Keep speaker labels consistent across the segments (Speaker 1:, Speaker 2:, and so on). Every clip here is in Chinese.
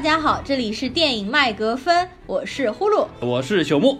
Speaker 1: 大家好，这里是电影麦格芬，我是呼噜，
Speaker 2: 我是朽木。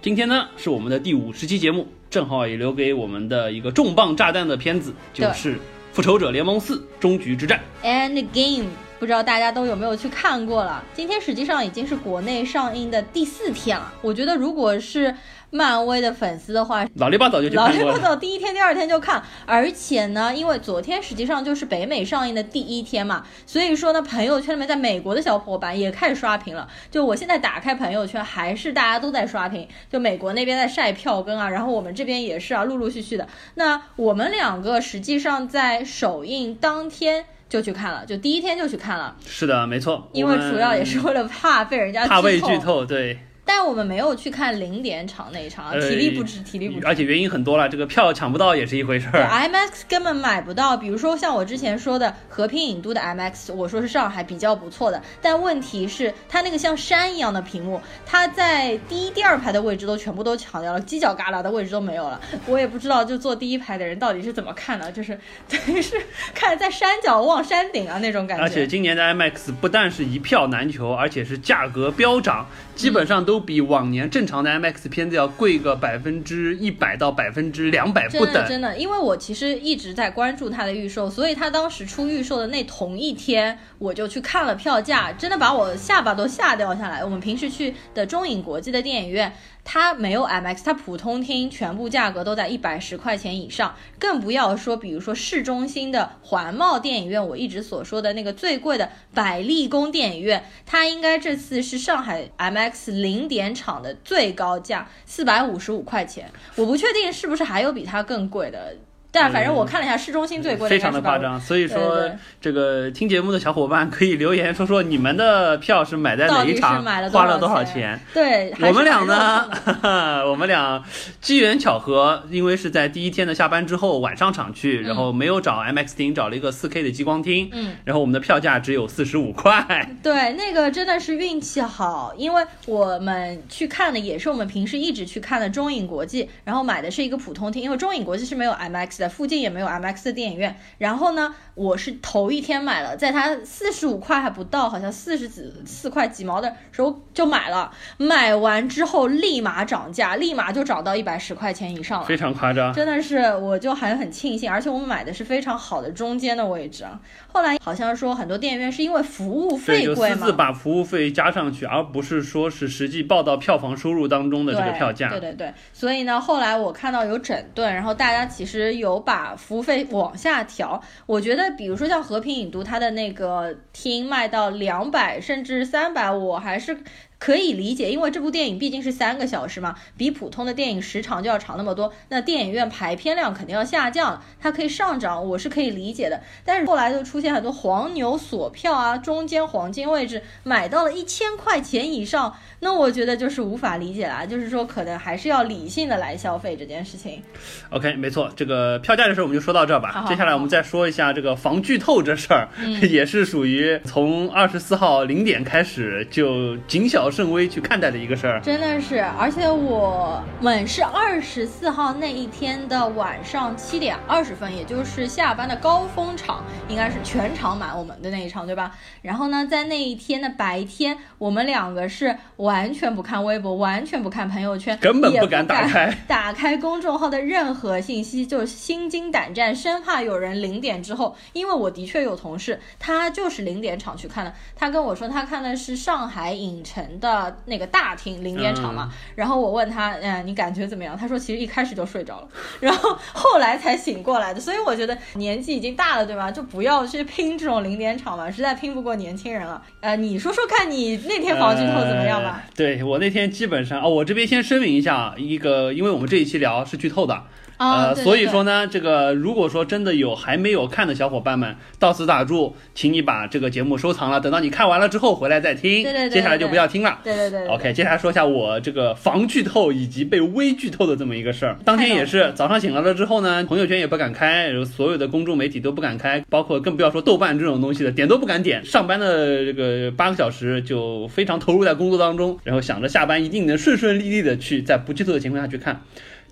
Speaker 2: 今天呢是我们的第五十期节目，正好也留给我们的一个重磅炸弹的片子，就是《复仇者联盟四：终局之战》。
Speaker 1: And Game，不知道大家都有没有去看过了？今天实际上已经是国内上映的第四天了。我觉得如果是漫威的粉丝的话，
Speaker 2: 老里八早就去
Speaker 1: 老。里八早第一天、第二天就看，而且呢，因为昨天实际上就是北美上映的第一天嘛，所以说呢，朋友圈里面在美国的小伙伴也开始刷屏了。就我现在打开朋友圈，还是大家都在刷屏，就美国那边在晒票根啊，然后我们这边也是啊，陆陆续续的。那我们两个实际上在首映当天就去看了，就第一天就去看了，
Speaker 2: 是的，没错，
Speaker 1: 因为主要也是为了怕被人家
Speaker 2: 怕被
Speaker 1: 剧
Speaker 2: 剧透，对，
Speaker 1: 但我们没有去看零点场那一场啊，
Speaker 2: 呃
Speaker 1: 体力不支，体力不支。
Speaker 2: 而且原因很多了，这个票抢不到也是一回事
Speaker 1: 对
Speaker 2: 儿。
Speaker 1: IMAX 根本买不到，比如说像我之前说的和平影都的 IMAX，我说是上海比较不错的，但问题是它那个像山一样的屏幕，它在第一、第二排的位置都全部都抢掉了，犄角旮旯的位置都没有了。我也不知道就坐第一排的人到底是怎么看的，就是 等于是看在山脚望山顶啊那种感觉。
Speaker 2: 而且今年的 IMAX 不但是一票难求，而且是价格飙涨，基本上都比往年正常的 IMAX 片子要贵个百分之一百到百分之两百不等。
Speaker 1: 真的真的，因为我其实一直在关注它的预售，所以它当时出预售的那同一天，我就去看了票价，真的把我下巴都吓掉下来。我们平时去的中影国际的电影院，它没有 MX，它普通厅全部价格都在一百十块钱以上，更不要说比如说市中心的环贸电影院，我一直所说的那个最贵的百丽宫电影院，它应该这次是上海 MX 零点场的最高价，四百五十五块钱。我不确定是不是还有比它更贵的，但反正我看了一下，市中心最贵的
Speaker 2: 非
Speaker 1: 应该是150。
Speaker 2: 常的夸张，所以说这个听节目的小伙伴可以留言说说你们的票是买在哪一场，花了多少
Speaker 1: 钱
Speaker 2: 钱？
Speaker 1: 对，
Speaker 2: 我们俩呢
Speaker 1: 哈哈，
Speaker 2: 我们俩机缘巧合，因为是在第一天的下班之后晚上场去，然后没有找 IMAX 厅，找了一个 4K 的激光厅，
Speaker 1: 嗯，
Speaker 2: 然后我们的票价只有四十五块，
Speaker 1: 对，那个真的是运气好，因为我们去看的也是我们平时一直去看的中影国际，然后买的是一个普通厅，因为中影国际是没有 IMAX 的，附近也没有 IMAX 的电影院。然后呢，我是头一天买了，在它四十五块还不到，好像四十几四块几毛的时候就买了，买完之后立马涨价，立马就涨到一百十块钱以上了。
Speaker 2: 非常夸张。
Speaker 1: 真的是，我就还很庆幸，而且我们买的是非常好的中间的位置啊。后来好像说很多电影院是因为服务，费贵嘛
Speaker 2: 私自，把服务费加上去，而不是说是实际报到票房收入当中的这个票价。
Speaker 1: 对对对，所以呢，后来我看到有整顿，然后大家其实有把服务费往下调。我觉得，比如说像和平影都，它的那个厅卖到两百甚至三百，我还是。可以理解，因为这部电影毕竟是三个小时嘛，比普通的电影时长就要长那么多，那电影院排片量肯定要下降，它可以上涨，我是可以理解的。但是后来就出现很多黄牛锁票啊，中间黄金位置买到了一千块钱以上，那我觉得就是无法理解啦。就是说，可能还是要理性的来消费这件事情。
Speaker 2: OK，没错，这个票价的事儿我们就说到这儿吧。
Speaker 1: 好好
Speaker 2: 接下来我们再说一下这个防剧透这事儿，
Speaker 1: 嗯
Speaker 2: 也是属于从二十四号零点开始就谨小慎微去看待的一个事儿。
Speaker 1: 真的是，而且我们是二十四号那一天的晚上七点二十分，也就是下班的高峰场，应该是全场满我们的那一场，对吧？然后呢，在那一天的白天，我们两个是完全不看微博，完全不看朋友圈，
Speaker 2: 根本不敢打开
Speaker 1: 打开公众号的任何信息，就是心惊胆战，生怕有人零点之后，因为我的确有同事，他就是零点场去看的，他跟我说他看的是上海影城的那个大厅零点场嘛，然后我问他，嗯，你感觉怎么样？他说其实一开始就睡着了，然后后来才醒过来的，所以我觉得年纪已经大了，对吧？就不要去拼这种零点场嘛，实在拼不过年轻人了。呃，你说说看你那天防剧透怎么样吧？
Speaker 2: 呃对我那天基本上哦，我这边先声明一下，一个因为我们这一期聊是剧透的。
Speaker 1: 啊、
Speaker 2: 呃，所以说呢，这个如果说真的有还没有看的小伙伴们，到此打住，请你把这个节目收藏了，等到你看完了之后回来再听。
Speaker 1: 对对对
Speaker 2: 接下来就不要听了。
Speaker 1: 对对对对对
Speaker 2: OK，接下来说一下我这个防剧透以及被微剧透的这么一个事儿。当天也是早上醒来了之后呢，朋友圈也不敢开，然后所有的公众媒体都不敢开，包括更不要说豆瓣这种东西的，点都不敢点。上班的这个八个小时就非常投入在工作当中，然后想着下班一定能顺顺利利的去在不剧透的情况下去看。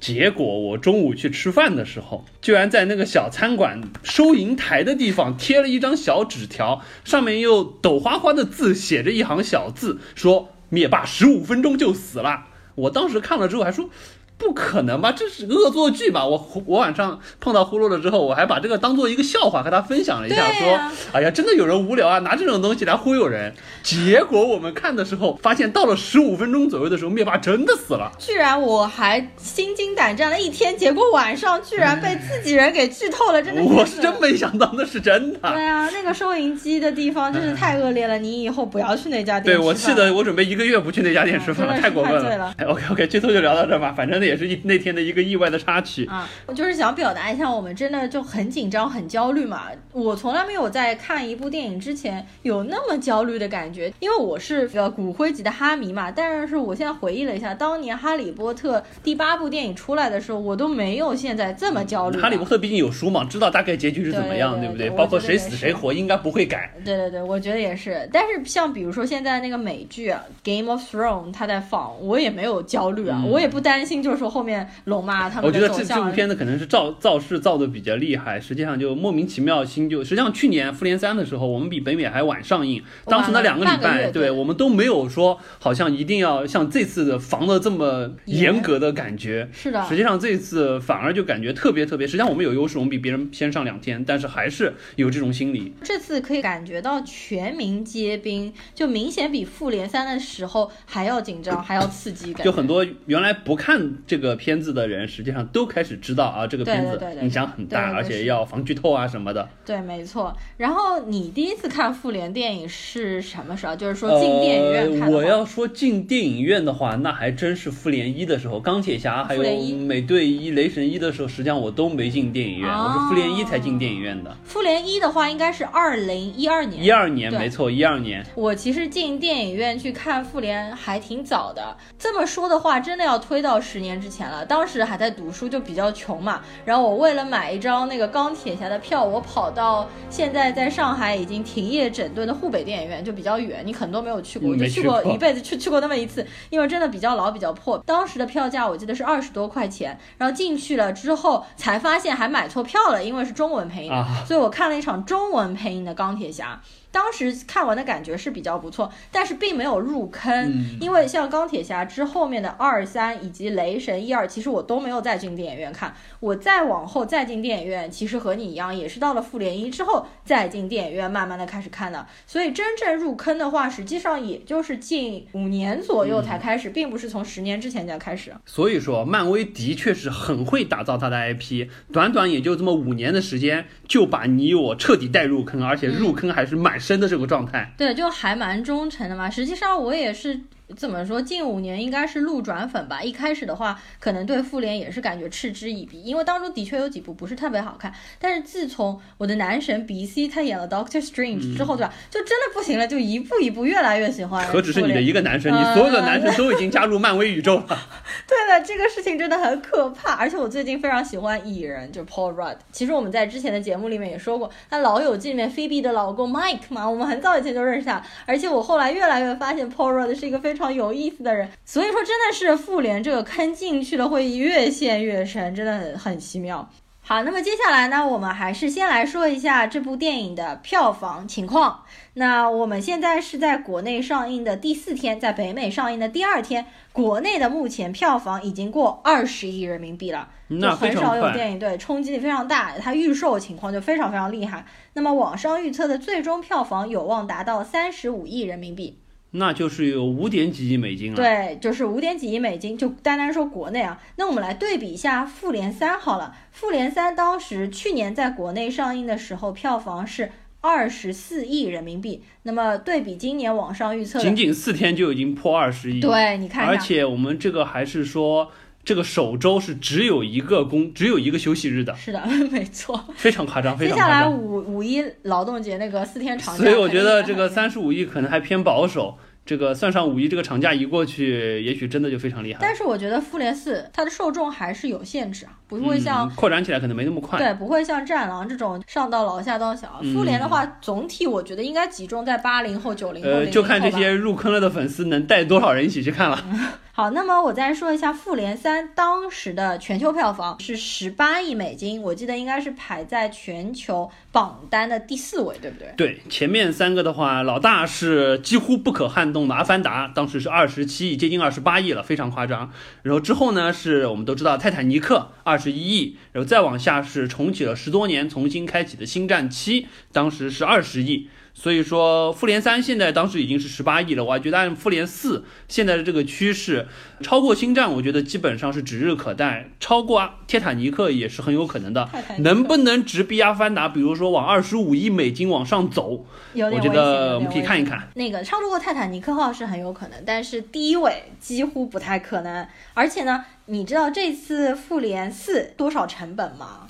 Speaker 2: 结果我中午去吃饭的时候，居然在那个小餐馆收银台的地方贴了一张小纸条，上面用抖花花的字写着一行小字，说灭霸十五分钟就死了。我当时看了之后还说。不可能吧？这是恶作剧吧？我我晚上碰到呼噜了之后，我还把这个当做一个笑话和他分享了一下，说：“哎呀，真的有人无聊啊，拿这种东西来忽悠人。”结果我们看的时候，发现到了十五分钟左右的时候，灭霸真的死了。
Speaker 1: 居然我还心惊胆战了一天，结果晚上居然被自己人给剧透了，真的。
Speaker 2: 我是真没想到那是真的。
Speaker 1: 对啊，那个收银机的地方真是太恶劣了，你以后不要去那家店。
Speaker 2: 对，我气得我准备一个月不去那家店吃饭了，太过分了。OK OK，剧透就聊到这吧，反正也是一那天的一个意外的插曲
Speaker 1: 啊。我就是想表达一下，我们真的就很紧张、很焦虑嘛。我从来没有在看一部电影之前有那么焦虑的感觉，因为我是。是个骨灰级的哈迷嘛，但是我现在回忆了一下，当年《哈利波特》第八部电影出来的时候，我都没有现在这么焦虑。
Speaker 2: 哈利波特毕竟有书嘛，知道大概结局是怎么样，
Speaker 1: 对
Speaker 2: 不对？包括谁死谁活，应该不会改。
Speaker 1: 对对对，我觉得也是。但是像比如说现在那个美剧《Game of Thrones》，它在放，我也没有焦虑啊，我也不担心，就是说后面龙妈他们。
Speaker 2: 我觉得这这部片子可能是造造势造的比较厉害，实际上就莫名其妙新就，实际上去年《复联三》的时候，我们比北美还晚上映，当时那两个礼拜，对我们都没有说。好像一定要像这次的防的这么严格的感觉，
Speaker 1: 是的。
Speaker 2: 实际上这次反而就感觉特别特别。实际上我们有优势，我们比别人先上两天，但是还是有这种心理。
Speaker 1: 这次可以感觉到全民皆兵，就明显比复联三的时候还要紧张，还要刺激感。
Speaker 2: 就很多原来不看这个片子的人，实际上都开始知道啊，这个片子影响很大，而且要防剧透啊什么的。
Speaker 1: 对，没错。然后你第一次看复联电影是什么时候？就是说进电影院看。
Speaker 2: 我要说进电影院的话，那还真是复联一的时候，钢铁侠还有美队一、雷神一的时候，实际上我都没进电影院，我是复联一才进电影院的。
Speaker 1: 复联一的话，应该是二零一二年。
Speaker 2: 一二年，没错，一二年。
Speaker 1: 我其实进电影院去看复联还挺早的。这么说的话，真的要推到十年之前了。当时还在读书，就比较穷嘛。然后我为了买一张那个钢铁侠的票，我跑到现在在上海已经停业整顿的沪北电影院，就比较远，你可能都没有去过，我就去过。一辈子去去过那么一次，因为真的比较老比较破。当时的票价我记得是二十多块钱，然后进去了之后才发现还买错票了，因为是中文配音，所以我看了一场中文配音的钢铁侠。当时看完的感觉是比较不错，但是并没有入坑，因为像钢铁侠之后面的二三以及雷神一二，其实我都没有再进电影院看。我再往后再进电影院，其实和你一样，也是到了复联一之后再进电影院，慢慢的开始看的。所以真正入坑的话，实际上也就是近五年左右才开始，并不是从十年之前就开始。
Speaker 2: 所以说，漫威的确是很会打造它的 IP，短短也就这么五年的时间，就把你我彻底带入坑，而且入坑还是蛮。深的这个状态，
Speaker 1: 对，就还蛮忠诚的嘛。实际上我也是。怎么说？近五年应该是路转粉吧。一开始的话，可能对复联也是感觉嗤之以鼻，因为当中的确有几部不是特别好看。但是自从我的男神 B C 他演了 Doctor Strange 之后，对吧？就真的不行了，就一步一步越来越喜欢。
Speaker 2: 何止是你的一个男神，你所有的男神都已经加入漫威宇宙了。
Speaker 1: 对的，这个事情真的很可怕。而且我最近非常喜欢蚁人，就 Paul Rudd。其实我们在之前的节目里面也说过，他老友记里面菲比的老公 Mike 嘛，我们很早以前就认识他。而且我后来越来越发现 Paul Rudd 是一个非常。非常有意思的人，所以说真的是复联这个坑进去了会越陷越深，真的很很奇妙。好，那么接下来呢，我们还是先来说一下这部电影的票房情况。那我们现在是在国内上映的第四天，在北美上映的第二天，国内的目前票房已经过二十亿人民币了，就很少有电影对冲击力非常大，它预售情况就非常非常厉害。那么网上预测的最终票房有望达到三十五亿人民币。
Speaker 2: 那就是有五点几亿美金了。
Speaker 1: 对，就是五点几亿美金，就单单说国内啊。那我们来对比一下《复联三》好了，《复联三》当时去年在国内上映的时候，票房是二十四亿人民币。那么对比今年网上预测，
Speaker 2: 仅仅四天就已经破二十亿。
Speaker 1: 对，你看，
Speaker 2: 而且我们这个还是说。这个首周是只有一个工，只有一个休息日的。
Speaker 1: 是的，没错。
Speaker 2: 非常夸张，非常
Speaker 1: 接下来五五一劳动节那个四天长
Speaker 2: 假，所以我觉得这个三十五亿可能还偏保守。这个算上五一这个长假一过去，也许真的就非常厉害。
Speaker 1: 但是我觉得复联四它的受众还是有限制啊，不会像
Speaker 2: 扩展起来可能没那么快。
Speaker 1: 对，不会像战狼这种上到老下到小。复联的话，总体我觉得应该集中在八零后、九零后。
Speaker 2: 呃，就看这些入坑了的粉丝能带多少人一起去看了。
Speaker 1: 好，那么我再说一下《复联三》当时的全球票房是十八亿美金，我记得应该是排在全球榜单的第四位，对不对？
Speaker 2: 对，前面三个的话，老大是几乎不可撼动的《阿凡达》，当时是二十七亿，接近二十八亿了，非常夸张。然后之后呢，是我们都知道《泰坦尼克》二十一亿，然后再往下是重启了十多年，重新开启的《星战七》，当时是二十亿。所以说，复联三现在当时已经是十八亿了，我还觉得按复联四现在的这个趋势，超过星战，我觉得基本上是指日可待，超过泰坦尼克也是很有可能的。能不能直逼阿凡达？比如说往二十五亿美金往上走，我觉得我们可以看一看。
Speaker 1: 那个超过泰坦尼克号是很有可能，但是第一位几乎不太可能。而且呢，你知道这次复联四多少成本吗？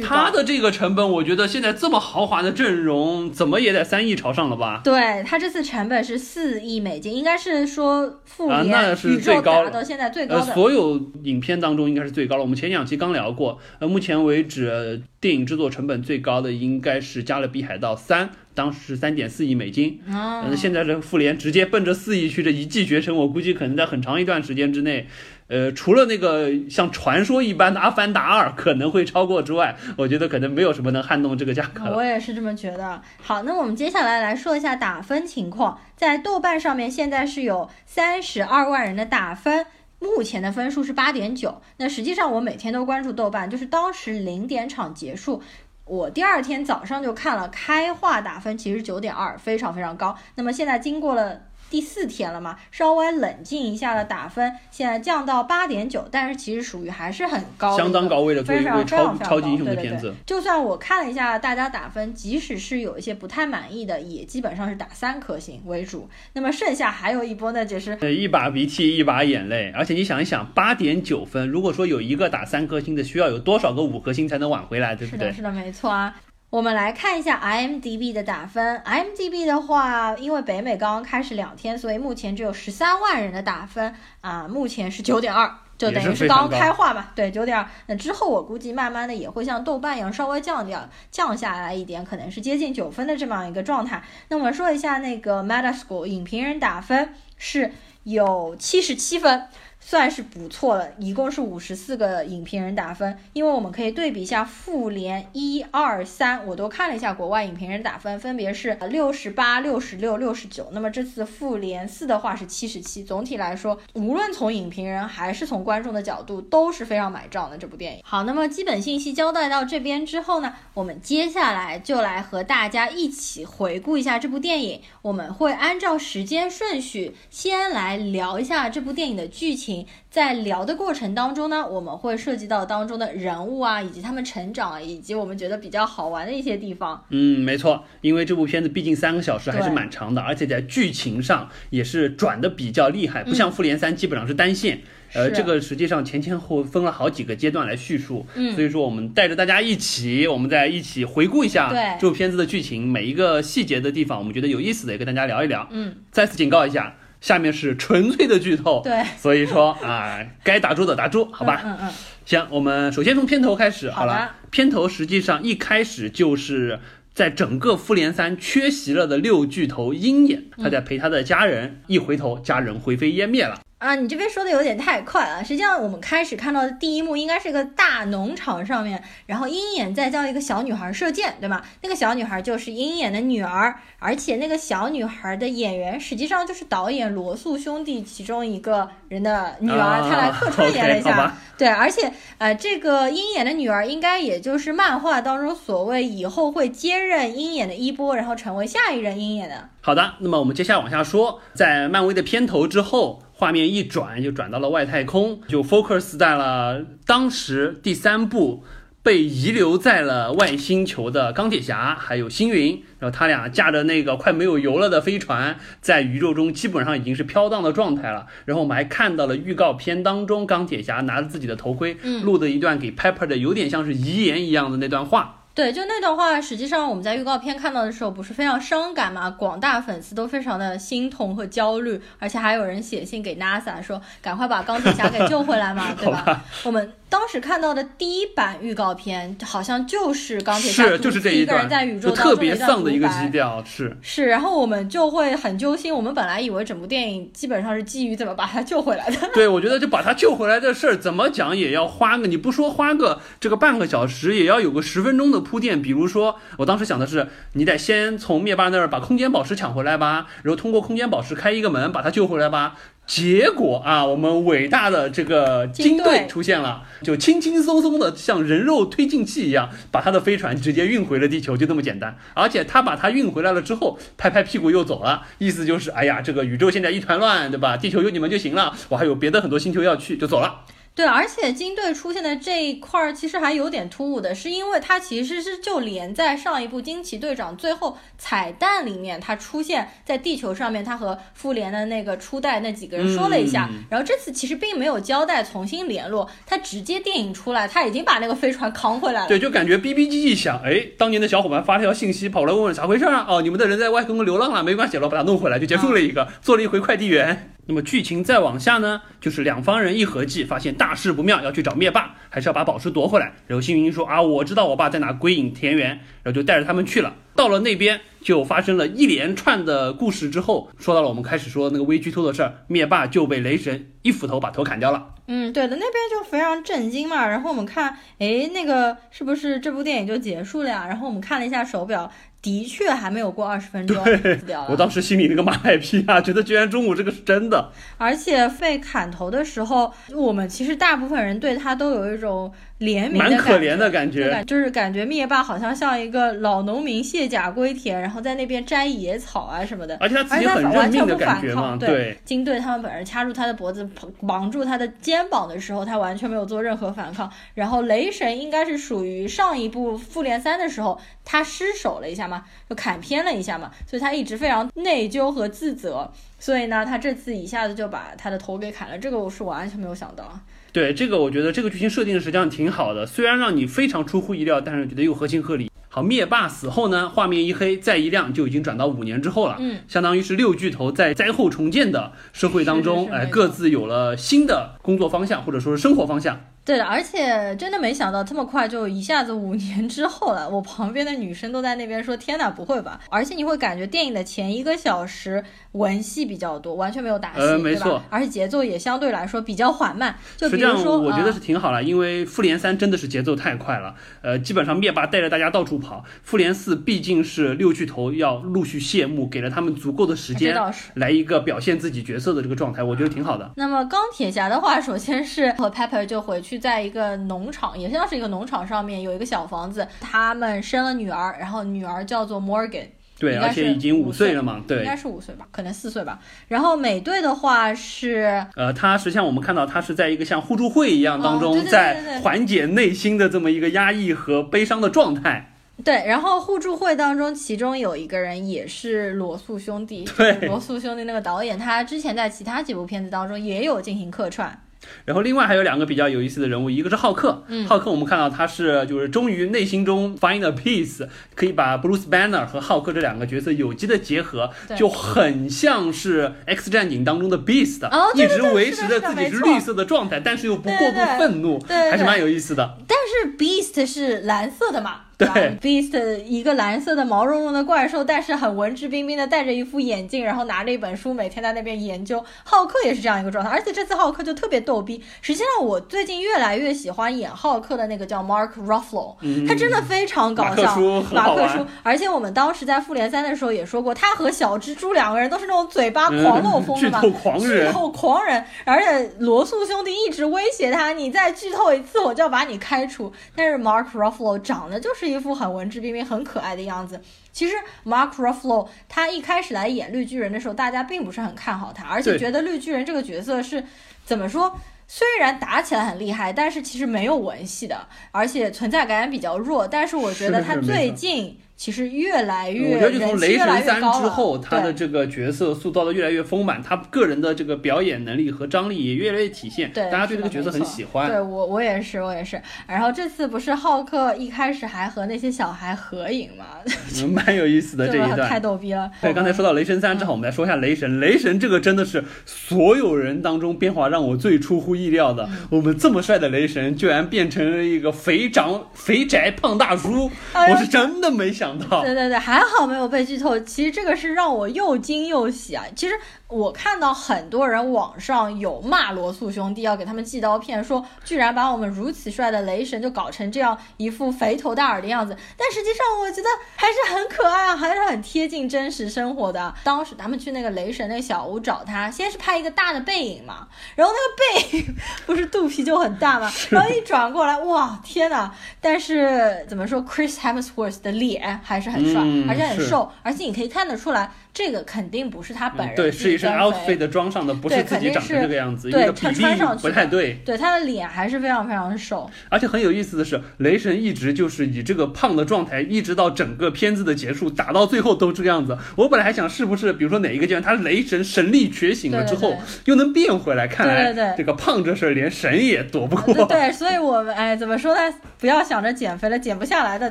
Speaker 2: 它的这个成本，我觉得现在这么豪华的阵容，怎么也得三亿朝上了吧？
Speaker 1: 对，他这次成本是四亿美金，应该是说复联
Speaker 2: 宇宙达
Speaker 1: 到现在最高的。
Speaker 2: 所有影片当中应该是最高了。我们前两期刚聊过，呃，目前为止电影制作成本最高的应该是《加勒比海盗三》，当时是三点四亿美金。嗯，现在这复联直接奔着四亿去，这一骑绝尘，我估计可能在很长一段时间之内。呃，除了那个像传说一般的《阿凡达二》可能会超过之外，我觉得可能没有什么能撼动这个价格。
Speaker 1: 我也是这么觉得。好，那我们接下来来说一下打分情况，在豆瓣上面现在是有三十二万人的打分，目前的分数是八点九。那实际上我每天都关注豆瓣，就是当时零点场结束，我第二天早上就看了开画打分，其实九点二，非常非常高。那么现在经过了。第四天了嘛，稍微冷静一下的打分，现在降到八点九，但是其实属于还是很高，
Speaker 2: 相当高位的，
Speaker 1: 非常非常
Speaker 2: 超级英雄的片子。
Speaker 1: 就算我看了一下大家打分，即使是有一些不太满意的，也基本上是打三颗星为主。那么剩下还有一波呢，就是
Speaker 2: 一把鼻涕一把眼泪。而且你想一想，八点九分，如果说有一个打三颗星的，需要有多少个五颗星才能挽回来，对不对？
Speaker 1: 是的，是的，没错啊。我们来看一下 IMDB 的打分。IMDB 的话，因为北美刚刚开始两天，所以目前只有十三万人的打分啊，目前是九点二，就等于是刚开化嘛。对，九点二。那之后我估计慢慢的也会像豆瓣一样稍微降掉，降下来一点，可能是接近九分的这么样一个状态。那我们说一下那个 Metascore 影评人打分是有七十七分。算是不错了，一共是五十四个影评人打分，因为我们可以对比一下复联一二三，我都看了一下国外影评人打分，分别是六十八、六十六、六十九。那么这次复联四的话是七十七。总体来说，无论从影评人还是从观众的角度，都是非常买账的这部电影。好，那么基本信息交代到这边之后呢，我们接下来就来和大家一起回顾一下这部电影。我们会按照时间顺序，先来聊一下这部电影的剧情。在聊的过程当中呢，我们会涉及到当中的人物啊，以及他们成长，以及我们觉得比较好玩的一些地方。
Speaker 2: 嗯，没错，因为这部片子毕竟三个小时还是蛮长的，而且在剧情上也是转的比较厉害，不像《复联三》基本上是单线。呃，这个实际上前前后分了好几个阶段来叙述。嗯，所以说我们带着大家一起，我们再一起回顾一下这部片子的剧情，每一个细节的地方，我们觉得有意思的也跟大家聊一聊。
Speaker 1: 嗯，
Speaker 2: 再次警告一下。下面是纯粹的剧透，
Speaker 1: 对，
Speaker 2: 所以说啊，该打住的打住，好吧？
Speaker 1: 嗯嗯。
Speaker 2: 行，我们首先从片头开始，好了。片头实际上一开始就是在整个复联三缺席了的六巨头鹰眼，他在陪他的家人，一回头，家人灰飞烟灭了。
Speaker 1: 啊，你这边说的有点太快了。实际上，我们开始看到的第一幕应该是一个大农场上面，然后鹰眼在教一个小女孩射箭，对吗？那个小女孩就是鹰眼的女儿，而且那个小女孩的演员实际上就是导演罗素兄弟其中一个人的女儿，她来客串演了一下。对，而且呃，这个鹰眼的女儿应该也就是漫画当中所谓以后会接任鹰眼的衣钵，然后成为下一任鹰眼的。
Speaker 2: 好的，那么我们接下来往下说，在漫威的片头之后。画面一转就转到了外太空，就 focus 在了当时第三部被遗留在了外星球的钢铁侠，还有星云，然后他俩驾着那个快没有油了的飞船，在宇宙中基本上已经是飘荡的状态了。然后我们还看到了预告片当中钢铁侠拿着自己的头盔，录的一段给 Pepper 的有点像是遗言一样的那段话。
Speaker 1: 对，就那段话，实际上我们在预告片看到的时候，不是非常伤感嘛？广大粉丝都非常的心痛和焦虑，而且还有人写信给 NASA 说，赶快把钢铁侠给救回来嘛，对吧？我们。当时看到的第一版预告片，好像就是钢铁侠
Speaker 2: 是就是这
Speaker 1: 一个
Speaker 2: 段
Speaker 1: 人在宇宙
Speaker 2: 特别丧的一个基调，是。
Speaker 1: 是，然后我们就会很揪心。我们本来以为整部电影基本上是基于怎么把他救回来的，
Speaker 2: 对，我觉得就把他救回来的事儿，怎么讲也要花个，你不说花个这个半个小时，也要有个十分钟的铺垫。比如说，我当时想的是，你得先从灭霸那儿把空间宝石抢回来吧，然后通过空间宝石开一个门把他救回来吧。结果啊，我们伟大的这个金
Speaker 1: 金队
Speaker 2: 队出现了，就轻轻松松的像人肉推进器一样，把他的飞船直接运回了地球，就这么简单。而且他把它运回来了之后，拍拍屁股又走了，意思就是，哎呀，这个宇宙现在一团乱，对吧？地球有你们就行了，我还有别的很多星球要去，就走了。
Speaker 1: 对，而且金队出现的这一块儿其实还有点突兀的，是因为它其实是就连在上一部惊奇队长最后彩蛋里面，他出现在地球上面，他和复联的那个初代那几个人说了一下，
Speaker 2: 嗯
Speaker 1: 然后这次其实并没有交代重新联络，他直接电影出来，他已经把那个飞船扛回来了。
Speaker 2: 对，就感觉 B B 机一响，哎，当年的小伙伴发了条信息，跑来问问咋回事儿啊？哦，你们的人在外太空流浪了，没关系了，我把他弄回来，就结束了一个，做了一回快递员。那么剧情再往下呢，就是两方人一合计，发现大事不妙，要去找灭霸，还是要把宝石夺回来。然后星云说啊，我知道我爸在哪归隐田园，然后就带着他们去了。到了那边，就发生了一连串的故事之后，说到了我们开始说那个微剧透的事儿，灭霸就被雷神一斧头把头砍掉了。
Speaker 1: 嗯，对的，那边就非常震惊嘛。然后我们看，哎，那个是不是这部电影就结束了呀？然后我们看了一下手表，的确还没有过二十分钟死掉了。
Speaker 2: 我当时心里那个马海批啊，觉得居然中午这个是真的。
Speaker 1: 而且被砍头的时候，我们其实大部分人对他都有一种怜悯的
Speaker 2: 蛮可怜的
Speaker 1: 感觉。
Speaker 2: 感
Speaker 1: 就是感觉灭霸好像像一个老农民卸甲归田，然后在那边摘野草啊什么的，
Speaker 2: 而且他自己很认命的
Speaker 1: 完全不
Speaker 2: 感觉嘛，
Speaker 1: 反抗。
Speaker 2: 对，
Speaker 1: 金队他们本人掐住他的脖子，绑住他的肩膀的时候，他完全没有做任何反抗。然后雷神应该是属于上一部复联三的时候，他失手了一下嘛，就砍偏了一下嘛，所以他一直非常内疚和自责。所以呢，他这次一下子就把他的头给砍了，这个我是完全没有想到。
Speaker 2: 对这个，我觉得这个剧情设定实际上挺好的，虽然让你非常出乎意料，但是觉得又合情合理。好，灭霸死后呢，画面一黑，再一亮，就已经转到五年之后了。
Speaker 1: 嗯，
Speaker 2: 相当于是六巨头在灾后重建的社会当中，哎，各自有了新的工作方向，或者说是生活方向。
Speaker 1: 对的，而且真的没想到这么快就一下子五年之后了。我旁边的女生都在那边说：“天哪，不会吧？”而且你会感觉电影的前一个小时文戏比较多，完全没有打戏，
Speaker 2: 没错
Speaker 1: 而且节奏也相对来说比较缓慢。就
Speaker 2: 实际上，
Speaker 1: 比如说，
Speaker 2: 我觉得
Speaker 1: 呃
Speaker 2: 是挺好了，因为复联三真的是节奏太快了，呃，基本上灭霸带着大家到处跑。复联四毕竟是六巨头要陆续谢幕，给了他们足够的时间。来一个表现自己角色的这个状态，我觉得挺好的。
Speaker 1: 那么钢铁侠的话，首先是和 Pepper 就回去在一个农场，也像是一个农场上面有一个小房子，他们生了女儿，然后女儿叫做 Morgan。
Speaker 2: 对，而且已经五
Speaker 1: 五岁
Speaker 2: 岁了嘛，对应。
Speaker 1: 该是五岁吧，可能四岁吧。然后美队的话是
Speaker 2: 呃，他实际上我们看到他是在一个像互助会一样当中，
Speaker 1: 哦对对对对
Speaker 2: 在缓解内心的这么一个压抑和悲伤的状态。
Speaker 1: 对，然后互助会当中，其中有一个人也是罗素兄弟，
Speaker 2: 对
Speaker 1: 就是罗素兄弟那个导演，他之前在其他几部片子当中也有进行客串。
Speaker 2: 然后另外还有两个比较有意思的人物，一个是浩克，
Speaker 1: 嗯。
Speaker 2: 浩克我们看到他是就是终于内心中 find a peace，可以把 Bruce Banner 和浩克这两个角色有机的结合，就很像是 X 战警当中的 Beast，、一直维持着自己是绿色的状态，但是又不过度愤怒，
Speaker 1: 对对。
Speaker 2: 还是蛮有意思的。
Speaker 1: 但是 Beast 是蓝色的嘛？
Speaker 2: 对
Speaker 1: ，Beast 一个蓝色的毛茸茸的怪兽，但是很文质彬彬的，戴着一副眼镜，然后拿着一本书，每天在那边研究。浩克也是这样一个状态，而且这次浩克就特别逗逼。实际上，我最近越来越喜欢演浩克的那个叫 Mark Ruffalo，、
Speaker 2: 嗯
Speaker 1: 他真的非常搞
Speaker 2: 马克
Speaker 1: 笑。
Speaker 2: 叔
Speaker 1: 马克叔，而且我们当时在复联三的时候也说过，他和小蜘蛛两个人都是那种嘴巴狂漏风的嘛，
Speaker 2: 嗯剧透狂人
Speaker 1: 剧透狂人，而且罗素兄弟一直威胁他，你再剧透一次我就要把你开除。但是 Mark Ruffalo 长得就是一副很文质彬彬、很可爱的样子。其实 Mark Ruffalo 他一开始来演绿巨人的时候，大家并不是很看好他，而且觉得绿巨人这个角色是怎么说？虽然打起来很厉害，但是其实没有文戏的，而且存在感也比较弱。但是我觉得他最近其实越来越
Speaker 2: 我觉得就从雷神三之后，他的这个角色塑造的越来越丰满，他个人的这个表演能力和张力也越来越体现，
Speaker 1: 对
Speaker 2: 大家对这个角色很喜欢。
Speaker 1: 对我我也是我也是。然后这次不是浩克一开始还和那些小孩合影嘛，
Speaker 2: 嗯蛮有意思的这一段太。
Speaker 1: 逗逼了。
Speaker 2: 对，刚才说到雷神三，正好我们来说一下雷神。雷神这个真的是所有人当中变化让我最出乎意料的。
Speaker 1: 嗯
Speaker 2: 我们这么帅的雷神，居然变成了一个肥长、肥宅胖大叔，
Speaker 1: 哎
Speaker 2: 我是真的没想
Speaker 1: 对对对，还好没有被剧透。其实这个是让我又惊又喜啊。其实我看到很多人网上有骂罗素兄弟，要给他们寄刀片，说居然把我们如此帅的雷神就搞成这样一副肥头大耳的样子。但实际上我觉得还是很可爱啊，还是很贴近真实生活的。当时他们去那个雷神那个小屋找他，先是拍一个大的背影嘛，然后那个背影 不是肚皮就很大嘛，然后一转过来，哇，天呐！但是怎么说，Chris Hemsworth 的脸还是很帅，
Speaker 2: 嗯
Speaker 1: 而且很瘦，而且你可以看得出来，这个肯定不是他本人、
Speaker 2: 嗯对，是一身 outfit 的装上的，不是自己长成这个样子，因
Speaker 1: 对
Speaker 2: 为比例
Speaker 1: 穿上去
Speaker 2: 不太对。
Speaker 1: 对他的脸还是非常非常瘦。
Speaker 2: 而且很有意思的是，雷神一直就是以这个胖的状态，一直到整个片子的结束，打到最后都这个样子。我本来还想是不是，比如说哪一个阶段他雷神神力觉醒了之后
Speaker 1: 对对对
Speaker 2: 又能变回来，看来
Speaker 1: 对对对
Speaker 2: 这个胖这事儿连神也躲不过。
Speaker 1: 对对，所以我们哎，怎么说呢？不要想着减肥了，减不下来的，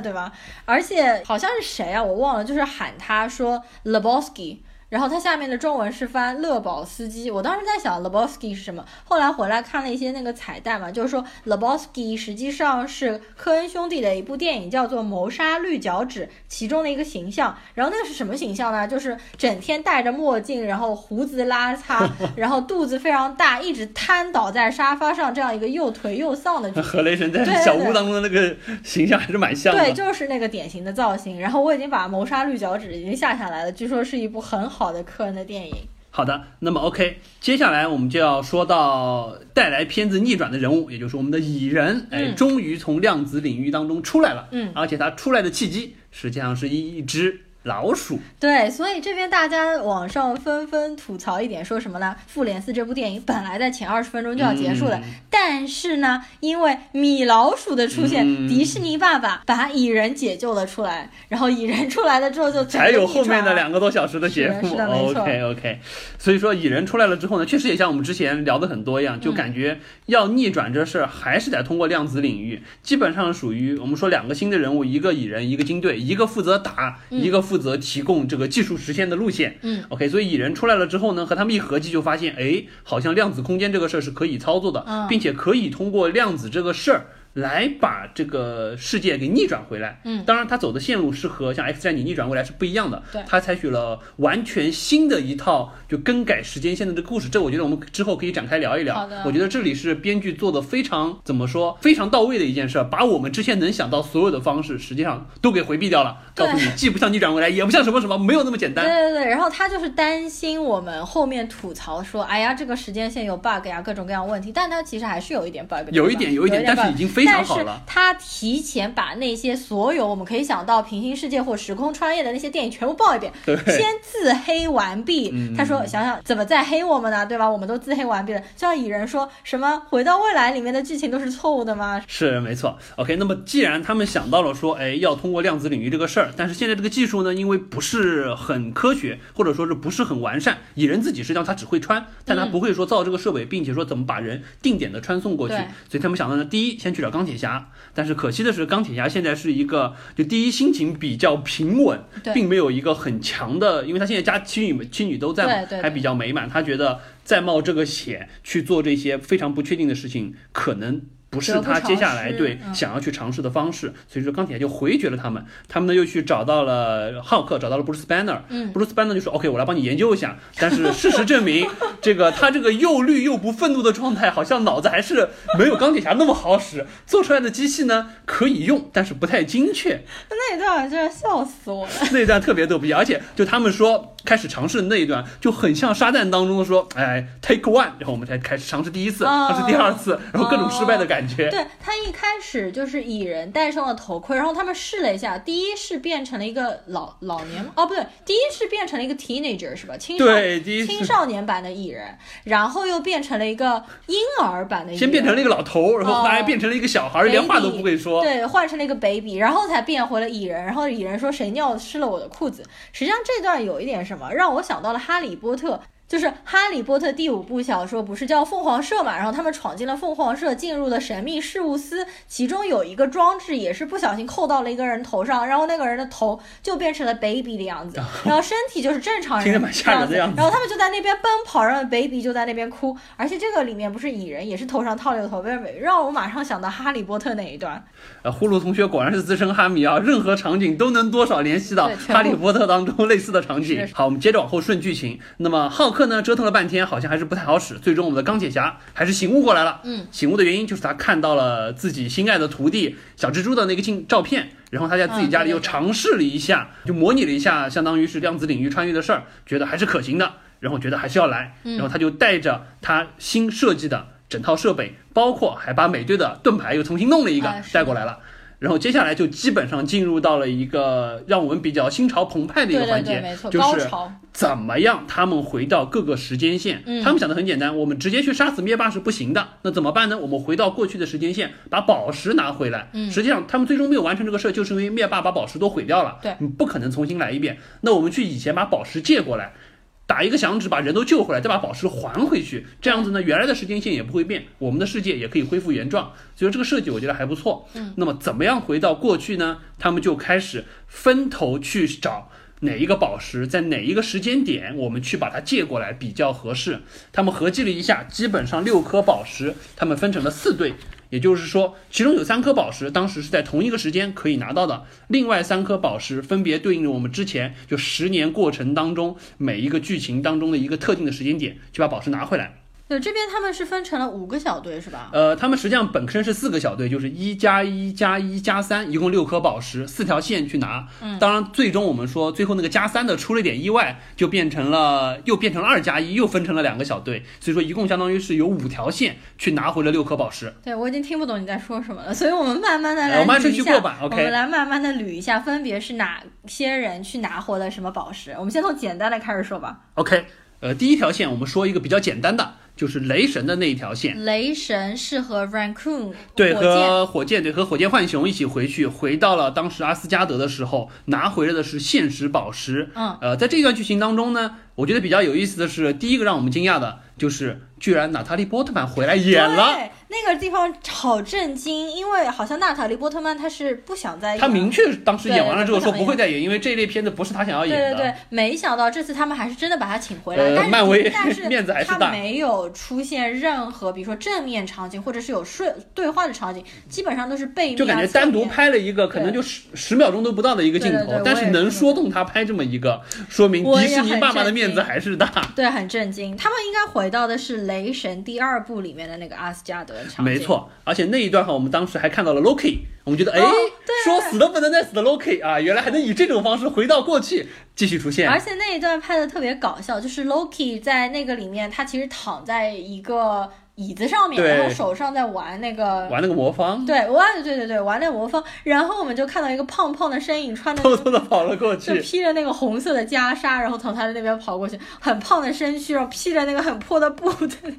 Speaker 1: 对吧？而且好像是谁啊，我忘了，就是喊他说 Kowalski 然后它下面的中文是翻勒宝斯基，我当时在想 Lebowski 是什么，后来回来看了一些那个彩蛋嘛，就是说 Lebowski 实际上是科恩兄弟的一部电影，叫做《谋杀绿脚趾》其中的一个形象。然后那个是什么形象呢？就是整天戴着墨镜，然后胡子拉碴，然后肚子非常大，一直瘫倒在沙发上，这样一个又颓又丧的。
Speaker 2: 和雷神在小屋当中的那个形象还是蛮像的。
Speaker 1: 对，就是那个典型的造型。然后我已经把《谋杀绿脚趾》已经下下来了，据说是一部很好的科恩的电影。
Speaker 2: 好的，那么 OK，接下来我们就要说到带来片子逆转的人物，也就是我们的蚁人，哎，
Speaker 1: 嗯
Speaker 2: 终于从量子领域当中出来了。
Speaker 1: 嗯，
Speaker 2: 而且他出来的契机实际上是一只老鼠。
Speaker 1: 对，所以这边大家网上纷纷吐槽一点，说什么呢？《复联四》这部电影本来在前二十分钟就要结束了，
Speaker 2: 嗯。
Speaker 1: 但是呢，因为米老鼠的出现，
Speaker 2: 嗯。
Speaker 1: 迪士尼爸爸把蚁人解救了出来，然后蚁人出来了之后就
Speaker 2: 才有后面的两个多小时的节目
Speaker 1: 是的是的没错。
Speaker 2: OK OK，所以说蚁人出来了之后呢，确实也像我们之前聊的很多一样，就
Speaker 1: 嗯
Speaker 2: 感觉要逆转这事儿还是得通过量子领域，基本上属于我们说两个新的人物，一个蚁人，一个金队，一个负责打，
Speaker 1: 嗯。
Speaker 2: 一个负责提供这个技术实现的路线。
Speaker 1: 嗯
Speaker 2: OK，所以蚁人出来了之后呢，和他们一合计就发现，哎，好像量子空间这个事儿是可以操作的，
Speaker 1: 嗯
Speaker 2: 并且可以通过量子这个事儿。来把这个世界给逆转回来。
Speaker 1: 嗯，
Speaker 2: 当然他走的线路是和像 X 战警逆转未来是不一样的。
Speaker 1: 对
Speaker 2: 他采取了完全新的一套就更改时间线的这个故事，这我觉得我们之后可以展开聊一聊。
Speaker 1: 好的
Speaker 2: 我觉得这里是编剧做的非常怎么说非常到位的一件事儿，把我们之前能想到所有的方式，实际上都给回避掉了。告诉你，既不像逆转未来，也不像什么什么，没有那么简单。
Speaker 1: 对对对，然后他就是担心我们后面吐槽说，哎呀，这个时间线有 bug 呀，各种各样问题，但他其实还是有一点 bug。
Speaker 2: 有一点有一点但是已经非常好了
Speaker 1: 但是他提前把那些所有我们可以想到平行世界或时空穿越的那些电影全部报一遍，
Speaker 2: 对
Speaker 1: 先自黑完毕。
Speaker 2: 嗯
Speaker 1: 他说，想想怎么再黑我们呢？对吧？我们都自黑完毕了。就像蚁人说什么回到未来里面的剧情都是错误的吗？
Speaker 2: 是没错，OK。那么既然他们想到了说，哎，要通过量子领域这个事儿，但是现在这个技术呢，因为不是很科学，或者说是不是很完善，蚁人自己实际上他只会穿，但他不会说造这个设备，并且说怎么把人定点的传送过去。所以他们想到呢，第一先去找钢铁侠，但是可惜的是，钢铁侠现在是一个就第一心情比较平稳，并没有一个很强的，因为他现在家妻女妻女都在嘛，
Speaker 1: 对对对
Speaker 2: 还比较美满，他觉得再冒这个险去做这些非常不确定的事情，可能。不是他接下来对、
Speaker 1: 嗯
Speaker 2: 想要去尝试的方式，所以说钢铁侠就回绝了他们。他们呢又去找到了浩克，找到了 Bruce Banner。
Speaker 1: 嗯
Speaker 2: ，Bruce Banner 就说 OK，我来帮你研究一下。但是事实证明，这个他这个又绿又不愤怒的状态，好像脑子还是没有钢铁侠那么好使。做出来的机器呢可以用，但是不太精确。
Speaker 1: 那一段真的笑死我了。
Speaker 2: 那一段特别逗逼，而且就他们说开始尝试的那一段，就很像沙赞当中的说，哎，take one，然后我们才开始尝试第一次，
Speaker 1: 哦
Speaker 2: 尝试第二次，然后各种失败的感觉。
Speaker 1: 对他一开始就是蚁人戴上了头盔，然后他们试了一下，第一是变成了一个老老年哦不对，第一是变成了一个 teenager 是吧？青少
Speaker 2: 对第一
Speaker 1: 青少年版的蚁人，然后又变成了一个婴儿版的蚁人，
Speaker 2: 先变成了一个老头，然后后来变成了一个小孩，连话都不会说。
Speaker 1: 对，换成了一个 baby，然后才变回了蚁人。然后蚁人说谁尿湿了我的裤子？实际上这段有一点什么，让我想到了哈利波特。就是《哈利波特》第五部小说不是叫凤凰社嘛？然后他们闯进了凤凰社，进入了神秘事务司，其中有一个装置也是不小心扣到了一个人头上，然后那个人的头就变成了 baby 的样子，然后身体就是正常人
Speaker 2: 的样子
Speaker 1: 然后他们就在那边奔跑，然后 baby 就在那边哭，而且这个里面不是蚁人，也是头上套了一个头让我马上想到哈利波特那一段。
Speaker 2: 呃，呼噜同学果然是资深哈迷啊，任何场景都能多少联系到哈利波特当中类似的场景。好，我们接着往后顺剧情。那么浩克呢，折腾了半天，好像还是不太好使，最终我们的钢铁侠还是醒悟过来了。
Speaker 1: 嗯，
Speaker 2: 醒悟的原因就是他看到了自己心爱的徒弟小蜘蛛的那个镜照片，然后他在自己家里又尝试了一下，就模拟了一下，相当于是量子领域穿越的事儿，觉得还是可行的，然后觉得还是要来，
Speaker 1: 嗯
Speaker 2: 然后他就带着他新设计的整套设备，包括还把美队的盾牌又重新弄了一个
Speaker 1: 啊
Speaker 2: 带过来了。然后接下来就基本上进入到了一个让我们比较心潮澎湃的一个环节，
Speaker 1: 对，没错，
Speaker 2: 就是。怎么样他们回到各个时间线。
Speaker 1: 嗯
Speaker 2: 他们想的很简单，我们直接去杀死灭霸是不行的，那怎么办呢？我们回到过去的时间线，把宝石拿回来。
Speaker 1: 嗯
Speaker 2: 实际上他们最终没有完成这个事儿，就是因为灭霸把宝石都毁掉了。
Speaker 1: 对
Speaker 2: 你不可能重新来一遍。那我们去以前把宝石借过来。打一个响指，把人都救回来，再把宝石还回去，这样子呢，原来的时间线也不会变，我们的世界也可以恢复原状。所以这个设计我觉得还不错。
Speaker 1: 嗯，
Speaker 2: 那么怎么样回到过去呢？他们就开始分头去找哪一个宝石，在哪一个时间点，我们去把它借过来比较合适。他们合计了一下，基本上六颗宝石，他们分成了四队。也就是说，其中有三颗宝石当时是在同一个时间可以拿到的，另外三颗宝石分别对应着我们之前就十年过程当中每一个剧情当中的一个特定的时间点，去把宝石拿回来。
Speaker 1: 对，这边他们是分成了五个小队，是吧？
Speaker 2: 呃，他们实际上本身是四个小队，就是一加一加一加三，一共六颗宝石，四条线去拿。
Speaker 1: 嗯
Speaker 2: 当然最终我们说最后那个加三的出了一点意外，就变成了又变成了二加一，又分成了两个小队，所以说一共相当于是有五条线去拿回了六颗宝石。
Speaker 1: 对，我已经听不懂你在说什么了，所以我们慢慢的来
Speaker 2: 哎我们按
Speaker 1: 捋一下，
Speaker 2: 顺序过吧，OK
Speaker 1: 我们来慢慢的捋一下，分别是哪些人去拿回了什么宝石。我们先从简单的开始说吧。
Speaker 2: OK，呃，第一条线我们说一个比较简单的，就是雷神的那一条线。
Speaker 1: 雷神是和 Raccoon
Speaker 2: 对，和火箭对和火箭浣熊一起回去，回到了当时阿斯加德的时候，拿回来的是现实宝石。
Speaker 1: 嗯，
Speaker 2: 呃，在这一段剧情当中呢，我觉得比较有意思的是，第一个让我们惊讶的就是，居然娜塔莉波特曼回来演了。
Speaker 1: 对，那个地方好震惊，因为好像娜塔莉波特曼她是不想再演了
Speaker 2: 他明确当时演完了之后说不会再演，因为这一类片子不是她想要演的。
Speaker 1: 对对对，没想到这次他们还是真的把她请回来，
Speaker 2: 呃
Speaker 1: 但是
Speaker 2: 漫威
Speaker 1: 但是
Speaker 2: 面子还是大
Speaker 1: 他没有出现任何，比如说正面场景或者是有顺对话的场景，基本上都是背面啊、
Speaker 2: 就感觉单独拍了一个可能就十十秒钟都不到的一个镜头
Speaker 1: 对对对，
Speaker 2: 但是能说动他拍这么一个，说明迪士尼爸爸的面子还是大。
Speaker 1: 对，很震惊。他们应该回到的是《雷神》第二部里面的那个阿斯加德场景。
Speaker 2: 没。错，而且那一段哈，我们当时还看到了 Loki，我们觉得哎，
Speaker 1: 哦
Speaker 2: 说死都不能再死的 Loki 啊，原来还能以这种方式回到过去继续出现。
Speaker 1: 而且那一段拍的特别搞笑，就是 Loki 在那个里面，他其实躺在一个椅子上面，然后手上在玩那个
Speaker 2: 玩那个魔方，
Speaker 1: 对，玩对对对，玩那个魔方，然后我们就看到一个胖胖的身影，穿的
Speaker 2: 偷偷的跑了过去就。
Speaker 1: 披着那个红色的袈裟，然后从他的那边跑过去，很胖的身躯，然后披着那个很破的布在那边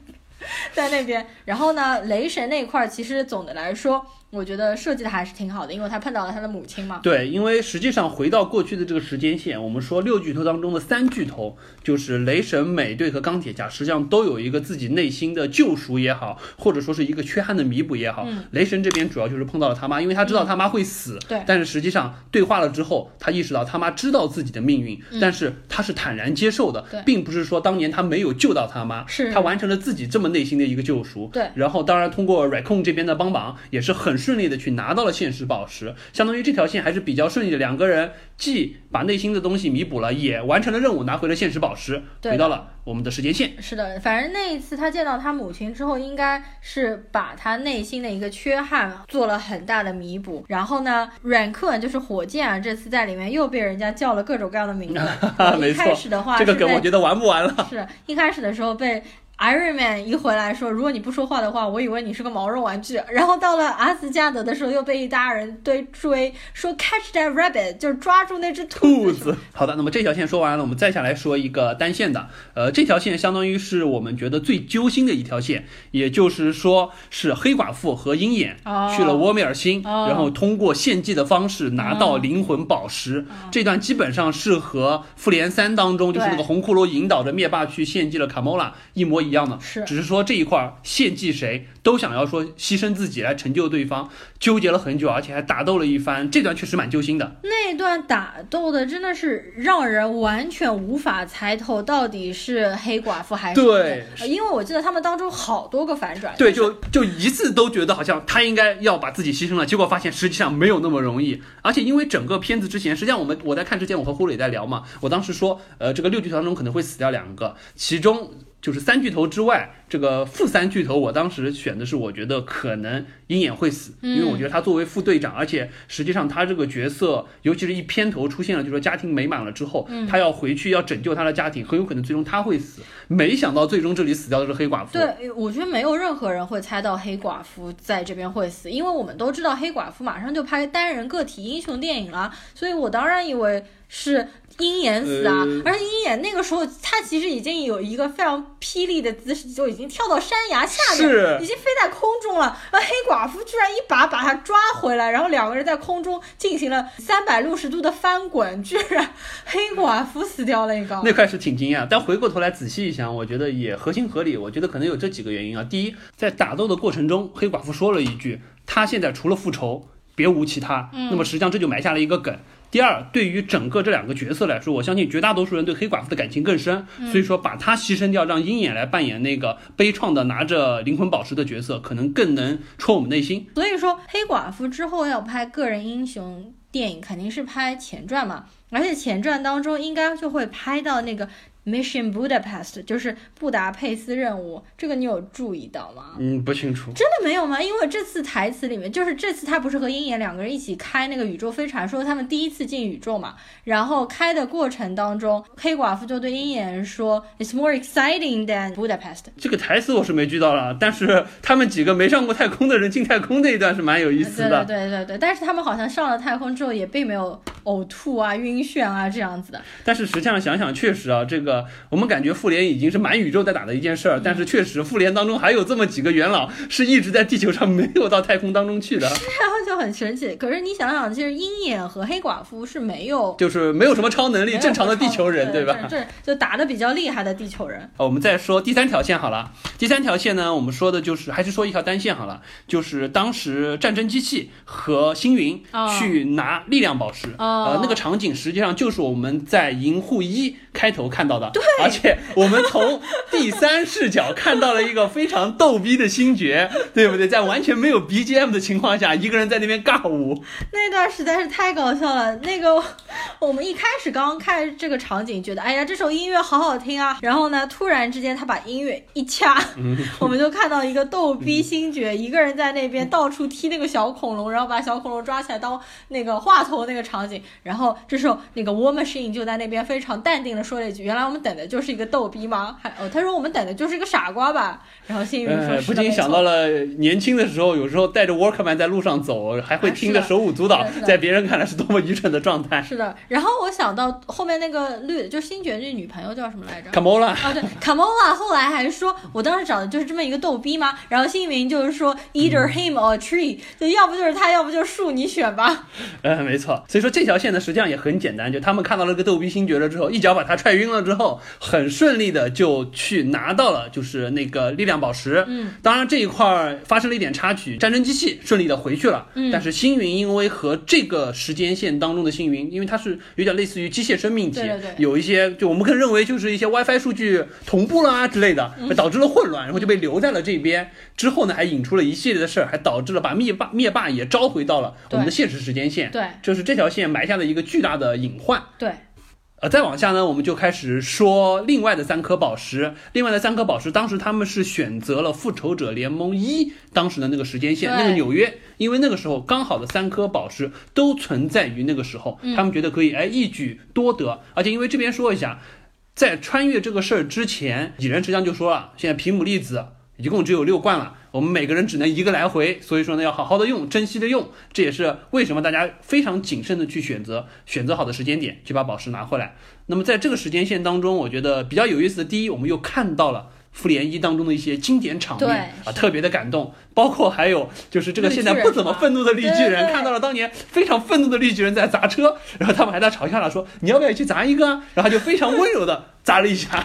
Speaker 1: 在那边。然后呢，雷神那一块儿其实总的来说，我觉得设计的还是挺好的，因为他碰到了他的母亲嘛。
Speaker 2: 对，因为实际上回到过去的这个时间线，我们说六巨头当中的三巨头，就是雷神、美队和钢铁侠，实际上都有一个自己内心的救赎也好，或者说是一个缺憾的弥补也好。
Speaker 1: 嗯
Speaker 2: 雷神这边主要就是碰到了他妈，因为他知道他妈会死，
Speaker 1: 对
Speaker 2: 但是实际上对话了之后，他意识到他妈知道自己的命运，
Speaker 1: 嗯
Speaker 2: 但是他是坦然接受的
Speaker 1: 对，
Speaker 2: 并不是说当年他没有救到他妈，
Speaker 1: 是
Speaker 2: 他完成了自己这么内心的一个救赎。
Speaker 1: 对
Speaker 2: 然后当然通过 Raccoon 这边的帮忙，也是很顺利的去拿到了现实宝石，相当于这条线还是比较顺利的。两个人既把内心的东西弥补了，也完成了任务，拿回了现实宝石，回到了我们的时间线。
Speaker 1: 是的，反正那一次他见到他母亲之后，应该是把他内心的一个缺憾做了很大的弥补。然后呢，阮克文就是火箭啊，这次在里面又被人家叫了各种各样的名字。
Speaker 2: 没
Speaker 1: 一开始的话
Speaker 2: 这个梗我觉得玩不完了。
Speaker 1: 是一开始的时候被 Iron Man 一回来说，如果你不说话的话，我以为你是个毛绒玩具。然后到了阿斯加德的时候，又被一大人堆追，说 Catch that rabbit，就是抓住那只
Speaker 2: 兔
Speaker 1: 兔
Speaker 2: 子。好的，那么这条线说完了，我们再下来说一个单线的。呃，这条线相当于是我们觉得最揪心的一条线，也就是说是黑寡妇和鹰眼
Speaker 1: 哦
Speaker 2: 去了沃米尔星，
Speaker 1: 哦
Speaker 2: 然后通过献祭的方式拿到灵魂宝石。这段基本上是和复联三当中就是那个红骷髅引导着灭霸去献祭了卡莫拉一模一样的，
Speaker 1: 是
Speaker 2: 只是说这一块儿献祭谁都想要说牺牲自己来成就对方，纠结了很久，而且还打斗了一番，这段确实蛮揪心的。
Speaker 1: 那段打斗的真的是让人完全无法猜透到底是黑寡妇还是
Speaker 2: 对
Speaker 1: 呃因为我记得他们当中好多个反转。
Speaker 2: 对，就就一次都觉得好像他应该要把自己牺牲了，结果发现实际上没有那么容易。而且因为整个片子之前，实际上我们我在看之前，我和呼噜也在聊嘛，我当时说，呃，这个六巨头当中可能会死掉两个，其中。就是三巨头之外，这个副三巨头，我当时选的是，我觉得可能鹰眼会死，因为我觉得他作为副队长，而且实际上他这个角色，尤其是一片头出现了，就说家庭美满了之后，他要回去要拯救他的家庭，很有可能最终他会死。没想到最终这里死掉的是黑寡妇。
Speaker 1: 对，我觉得没有任何人会猜到黑寡妇在这边会死，因为我们都知道黑寡妇马上就拍单人个体英雄电影了，所以我当然以为是鹰眼死啊。
Speaker 2: 呃
Speaker 1: 而且鹰眼那个时候他其实已经有一个非常霹雳的姿势，就已经跳到山崖下面，
Speaker 2: 是
Speaker 1: 已经飞在空中了。而黑寡妇居然一把把他抓回来，然后两个人在空中进行了三百六十度的翻滚，居然黑寡妇死掉了一个。
Speaker 2: 那块是挺惊讶，但回过头来仔细一想，我觉得也合情合理。我觉得可能有这几个原因啊。第一，在打斗的过程中，黑寡妇说了一句：“他现在除了复仇，别无其他。”那么实际上这就埋下了一个梗。第二，对于整个这两个角色来说，我相信绝大多数人对黑寡妇的感情更深，所以说把她牺牲掉，让鹰眼来扮演那个悲怆的拿着灵魂宝石的角色，可能更能戳我们内心。
Speaker 1: 所以说，黑寡妇之后要拍个人英雄电影，肯定是拍前传嘛，而且前传当中应该就会拍到那个 Mission Budapest，就是布达佩斯任务，这个你有注意到吗？
Speaker 2: 嗯，不清楚。
Speaker 1: 真的没有吗？因为这次台词里面，就是这次他不是和鹰眼两个人一起开那个宇宙飞船，说他们第一次进宇宙嘛。然后开的过程当中，黑寡妇就对鹰眼说：“It's more exciting than Budapest。
Speaker 2: 这个台词我是没剧到了，但是他们几个没上过太空的人进太空那一段是蛮有意思
Speaker 1: 对
Speaker 2: 的。
Speaker 1: 对对对对，但是他们好像上了太空之后，也并没有呕吐啊、晕眩啊这样子的。
Speaker 2: 但是实际上想想，确实啊，这个我们感觉复联已经是满宇宙在打的一件事儿，但是确实复联当中还有这么几个元老是一直在地球上没有到太空当中去的，
Speaker 1: 然后就很神奇。可是你想想，其实鹰眼和黑寡妇是没有
Speaker 2: 就是没有什么超能力，正常的地球人，
Speaker 1: 对
Speaker 2: 吧？
Speaker 1: 这这就打的比较厉害的地球人。
Speaker 2: 呃我们再说第三条线好了，第三条线呢，我们说的就是还是说一条单线好了，就是当时战争机器和星云
Speaker 1: 哦
Speaker 2: 去拿力量宝石，
Speaker 1: 哦
Speaker 2: 呃，那个场景实际上就是我们在银护一开头看到的，对，而且我们从第三视角看到了一个非常逗逼的星爵，对不对？在完全没有 BGM 的情况下，一个人在那边尬舞，
Speaker 1: 那段实在是太搞笑了。那个 我们一开始刚刚看这个场景，觉得哎呀这首音乐好好听啊，然后呢突然之间他把音乐一掐，我们就看到一个逗逼星爵一个人在那边到处踢那个小恐龙，然后把小恐龙抓起来当那个话头那个场景。然后这时候那个 War Machine 就在那边非常淡定的说了一句：“原来我们等的就是一个逗逼吗？”还哦他说我们等的就是一个傻瓜吧。然后星云说：“
Speaker 2: 呃，
Speaker 1: 是的没错
Speaker 2: 不禁想到了年轻的时候，有时候带着 workman 在路上走，还会
Speaker 1: 啊
Speaker 2: 听
Speaker 1: 的
Speaker 2: 手舞足蹈在别人看来是多么愚蠢的状态。
Speaker 1: 是的，然后我想到后面那个绿，就星爵这女朋友叫什么来着？
Speaker 2: 卡莫拉，
Speaker 1: 啊，对，卡莫拉后来还说，我当时找的就是这么一个逗逼吗？然后星云就是说，either him or tree，就要不就是他，要不就是树，你选吧。
Speaker 2: 呃，没错。所以说这条线呢，实际上也很简单，就他们看到了个逗逼星爵了之后，一脚把他踹晕了之后，很顺利的就去拿到了就是那个力量宝石。
Speaker 1: 嗯，
Speaker 2: 当然这一块儿发生了一点插曲，战争机器顺利的回去了。
Speaker 1: 嗯
Speaker 2: 但是星云因为和这个时间线当中的星云，因为它是有点类似于机械生命体，
Speaker 1: 对对对
Speaker 2: 有一些就我们可能认为就是一些 WiFi 数据同步啦啊之类的，导致了混混乱，然后就被留在了这边。之后呢，还引出了一系列的事儿，还导致了把灭霸灭霸也召回到了我们的现实时间线。
Speaker 1: 对，
Speaker 2: 就是这条线埋下了一个巨大的隐患。
Speaker 1: 对。
Speaker 2: 呃，再往下呢，我们就开始说另外的三颗宝石。另外的三颗宝石，当时他们是选择了复仇者联盟一当时的那个时间线，那个纽约，因为那个时候刚好的三颗宝石都存在于那个时候，他们觉得可以哎一举多得。而且因为这边说一下，在穿越这个事儿之前，蚁人实际上就说了，现在皮姆粒子一共只有六罐了。我们每个人只能一个来回，所以说呢，要好好的用，珍惜的用。这也是为什么大家非常谨慎的去选择，选择好的时间点去把宝石拿回来。那么在这个时间线当中，我觉得比较有意思的，第一，我们又看到了复联一当中的一些经典场面啊，特别的感动。包括还有就是这个现在不怎么愤怒的绿巨人，看到了当年非常愤怒的绿巨人在砸车，然后他们还在嘲笑他说：“你要不要去砸一个啊？”然后他就非常温柔的砸了一下。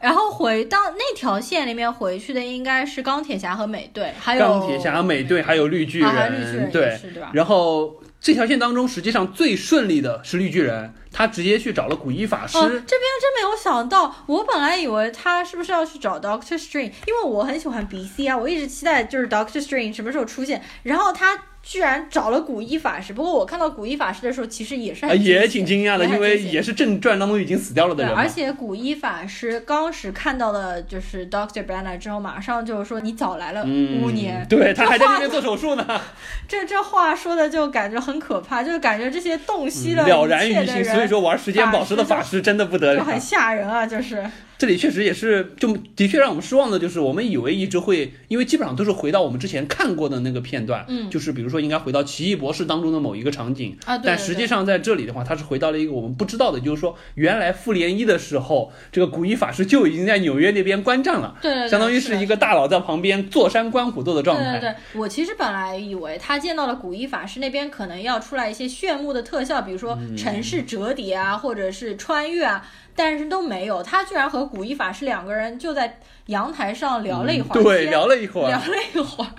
Speaker 1: 然后回到那条线里面回去的应该是钢铁侠和美队，还有
Speaker 2: 钢铁侠、美队，还有绿巨人，对，然后这条线当中，实际上最顺利的是绿巨人，他直接去找了古一法师。这边
Speaker 1: 真没有想到，我本来以为他是不是要去找 Doctor Strange，因为我很喜欢 BC 啊，我一直期待就是 Doctor Strange 什么时候出现，然后他。居然找了古一法师，不过我看到古一法师的时候，其实也是
Speaker 2: 也挺惊讶的，因为也是正传当中已经死掉了的人。
Speaker 1: 而且古一法师当时看到了就是 Doctor Banner 之后，马上就说你早来了五年，
Speaker 2: 对他还在那边做手术呢。
Speaker 1: 这这话说的就感觉很可怕，就是感觉这些洞悉了
Speaker 2: 了然于心，所以说玩时间宝石的法师真的不得了，就
Speaker 1: 很吓人啊，就是。
Speaker 2: 这里确实也是，就的确让我们失望的，就是我们以为一直会，因为基本上都是回到我们之前看过的那个片段，
Speaker 1: 嗯，
Speaker 2: 就是比如说应该回到奇异博士当中的某一个场景
Speaker 1: 啊，
Speaker 2: 但实际上在这里的话，它是回到了一个我们不知道的，就是说原来复联一的时候，这个古一法师就已经在纽约那边观战了，
Speaker 1: 对，
Speaker 2: 相当于是一个大佬在旁边坐山观虎斗的状态。
Speaker 1: 对对对，我其实本来以为他见到了古一法师那边可能要出来一些炫目的特效，比如说城市折叠啊，或者是穿越啊。但是都没有，他居然和古一法师两个人就在阳台上聊了一会儿，
Speaker 2: 对，聊了一会儿，
Speaker 1: 聊了一会儿，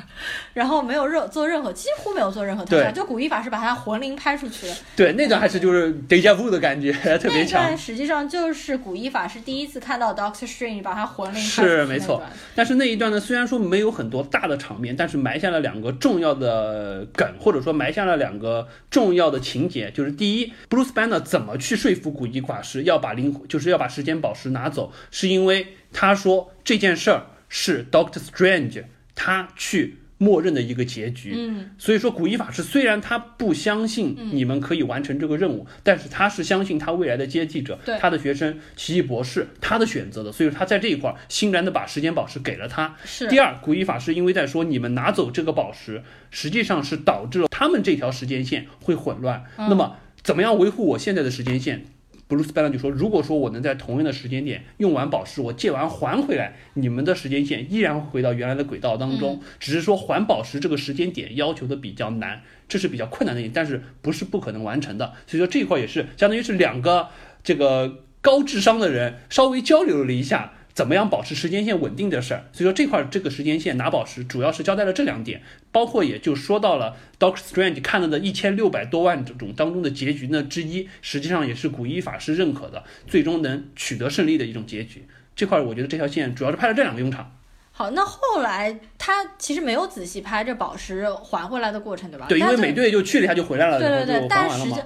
Speaker 1: 然后没有任做任何，几乎没有做任何特效，就古一法师把他魂灵拍出去了。
Speaker 2: 对，那段还是就是 deja vu 的感觉，特别强。
Speaker 1: 那段实际上就是古一法师第一次看到 Doctor Strange 把他魂灵
Speaker 2: 是没错。但是那一段呢，虽然说没有很多大的场面，但是埋下了两个重要的梗，或者说埋下了两个重要的情节，就是第一，Bruce Banner 怎么去说服古一法师要把灵魂。就是要把时间宝石拿走，是因为他说这件事儿是 Doctor Strange 他去默认的一个结局。
Speaker 1: 嗯，
Speaker 2: 所以说古一法师虽然他不相信你们可以完成这个任务，但是他是相信他未来的接替者，他的学生奇异博士他的选择的，所以说他在这一块欣然的把时间宝石给了他。
Speaker 1: 是。
Speaker 2: 第二，古一法师因为在说你们拿走这个宝石，实际上是导致了他们这条时间线会混乱。那么怎么样维护我现在的时间线？Bruce Banner 就说：“如果说我能在同样的时间点用完宝石，我借完还回来，你们的时间线依然会回到原来的轨道当中。只是说还宝石这个时间点要求的比较难，这是比较困难的一点，但是不是不可能完成的。所以说这一块也是相当于是两个这个高智商的人稍微交流了一下。”怎么样保持时间线稳定的事儿，所以说这块这个时间线拿宝石主要是交代了这两点，包括也就说到了 Doctor Strange 看到的一千六百多万种当中的结局呢之一，实际上也是古一法师认可的，最终能取得胜利的一种结局。这块我觉得这条线主要是拍了这两个用场。
Speaker 1: 好，那后来他其实没有仔细拍这宝石还回来的过程，对吧？
Speaker 2: 对，因为美队就去了一下就回来了，
Speaker 1: 对对对，但
Speaker 2: 实
Speaker 1: 际。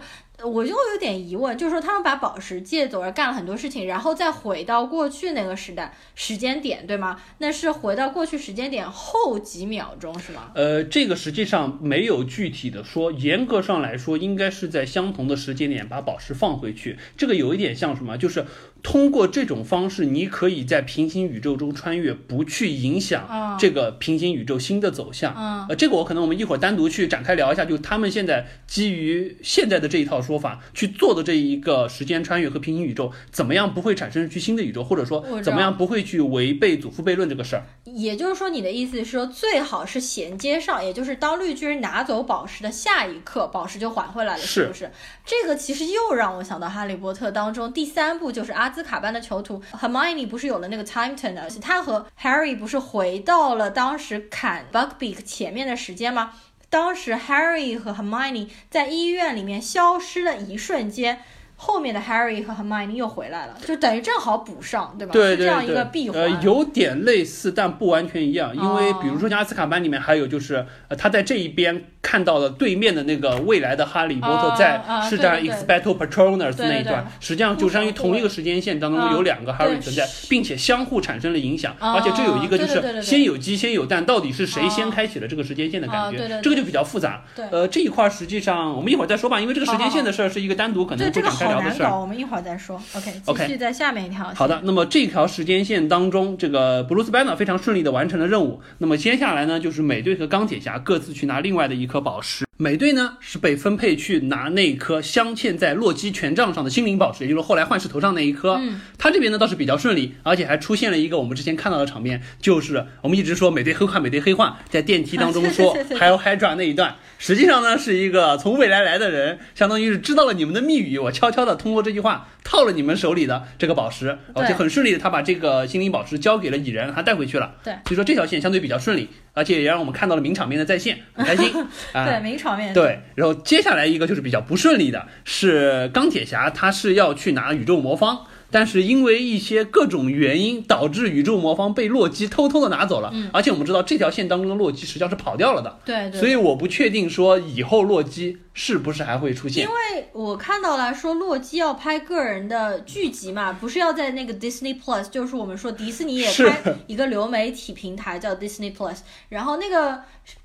Speaker 1: 我就有点疑问，就是说他们把宝石借走而干了很多事情，然后再回到过去那个时代时间点，对吗？那是回到过去时间点后几秒钟，是吗？
Speaker 2: 呃，这个实际上没有具体的说，严格上来说，应该是在相同的时间点把宝石放回去。这个有一点像什么？就是通过这种方式，你可以在平行宇宙中穿越，不去影响这个平行宇宙新的走向。呃，这个我可能我们一会儿单独去展开聊一下，就他们现在基于现在的这一套说。说法去做的这一个时间穿越和平行宇宙，怎么样不会产生去新的宇宙，或者说怎么样不会去违背祖父悖论这个事儿？
Speaker 1: 也就是说，你的意思是说，最好是衔接上，也就是当绿巨人拿走宝石的下一刻，宝石就还回来了，是不是？这个其实又让我想到《哈利波特》当中第三部，就是阿兹卡班的囚徒 Hermione 不是有了那个 time turner，他和 Harry 不是回到了当时砍 Buckbeak 前面的时间吗？当时 Harry 和 Hermione 在医院里面消失的一瞬间，后面的 Harry 和 Hermione 又回来了，就等于正好补上，对吧？
Speaker 2: 对对
Speaker 1: 是这样一个
Speaker 2: 对
Speaker 1: 闭，环。
Speaker 2: 呃，有点类似，但不完全一样。因为
Speaker 1: 哦
Speaker 2: 比如说像阿斯卡班里面还有就是，呃，他在这一边看到了对面的那个未来的哈利波特
Speaker 1: 啊
Speaker 2: 在
Speaker 1: 啊
Speaker 2: 施展
Speaker 1: 对对
Speaker 2: Expecto Patronus
Speaker 1: 对对
Speaker 2: 那一段，实际上就相当于同一个时间线当中
Speaker 1: 啊
Speaker 2: 有两个 Harry 存在，并且相互产生了影响，
Speaker 1: 啊
Speaker 2: 而且这有一个就是
Speaker 1: 对对对对对
Speaker 2: 先有鸡先有蛋，到底是谁先
Speaker 1: 啊
Speaker 2: 开启了这个时间线的
Speaker 1: 啊
Speaker 2: 感觉
Speaker 1: 对对，对
Speaker 2: 这个就比较复杂。
Speaker 1: 对
Speaker 2: 呃，这一块儿实际上我们一会儿再说吧，因为这个时间线的事儿是一个单独可能会展开聊的事儿。
Speaker 1: 难搞，我们一会儿再说。OK，继续在下面一条。
Speaker 2: 好的，，那么这条时间线当中，这个布鲁斯班纳非常顺利的完成了任务。那么接下来呢，就是美队和钢铁侠各自去拿另外的一颗宝石。美队呢是被分配去拿那颗镶嵌在洛基权杖上的心灵宝石，也就是后来幻视头上那一颗。
Speaker 1: 嗯，
Speaker 2: 他这边呢倒是比较顺利，而且还出现了一个我们之前看到的场面，就是我们一直说美队黑化，美队黑化，在电梯当中说 还有 Hydra 那一段，实际上呢是一个从未来来的人，相当于是知道了你们的密语，我悄悄的通过这句话套了你们手里的这个宝石，而且很顺利的他把这个心灵宝石交给了蚁人，让他带回去了。
Speaker 1: 对，
Speaker 2: 所以说这条线相对比较顺利，而且也让我们看到了名场面的再现，很开心。啊、
Speaker 1: 对，名场面。
Speaker 2: 对，然后接下来一个就是比较不顺利的，是钢铁侠，他是要去拿宇宙魔方，但是因为一些各种原因，导致宇宙魔方被洛基偷偷的拿走了。
Speaker 1: 嗯
Speaker 2: 而且我们知道这条线当中的洛基实际上是跑掉了的，
Speaker 1: 对对。
Speaker 2: 所以我不确定说以后洛基是不是还会出现
Speaker 1: 因。为我看到了说洛基要拍个人的剧集嘛，不是要在那个 Disney Plus，就是我们说迪士尼也
Speaker 2: 是
Speaker 1: 开一个流媒体平台叫 Disney Plus，然后那个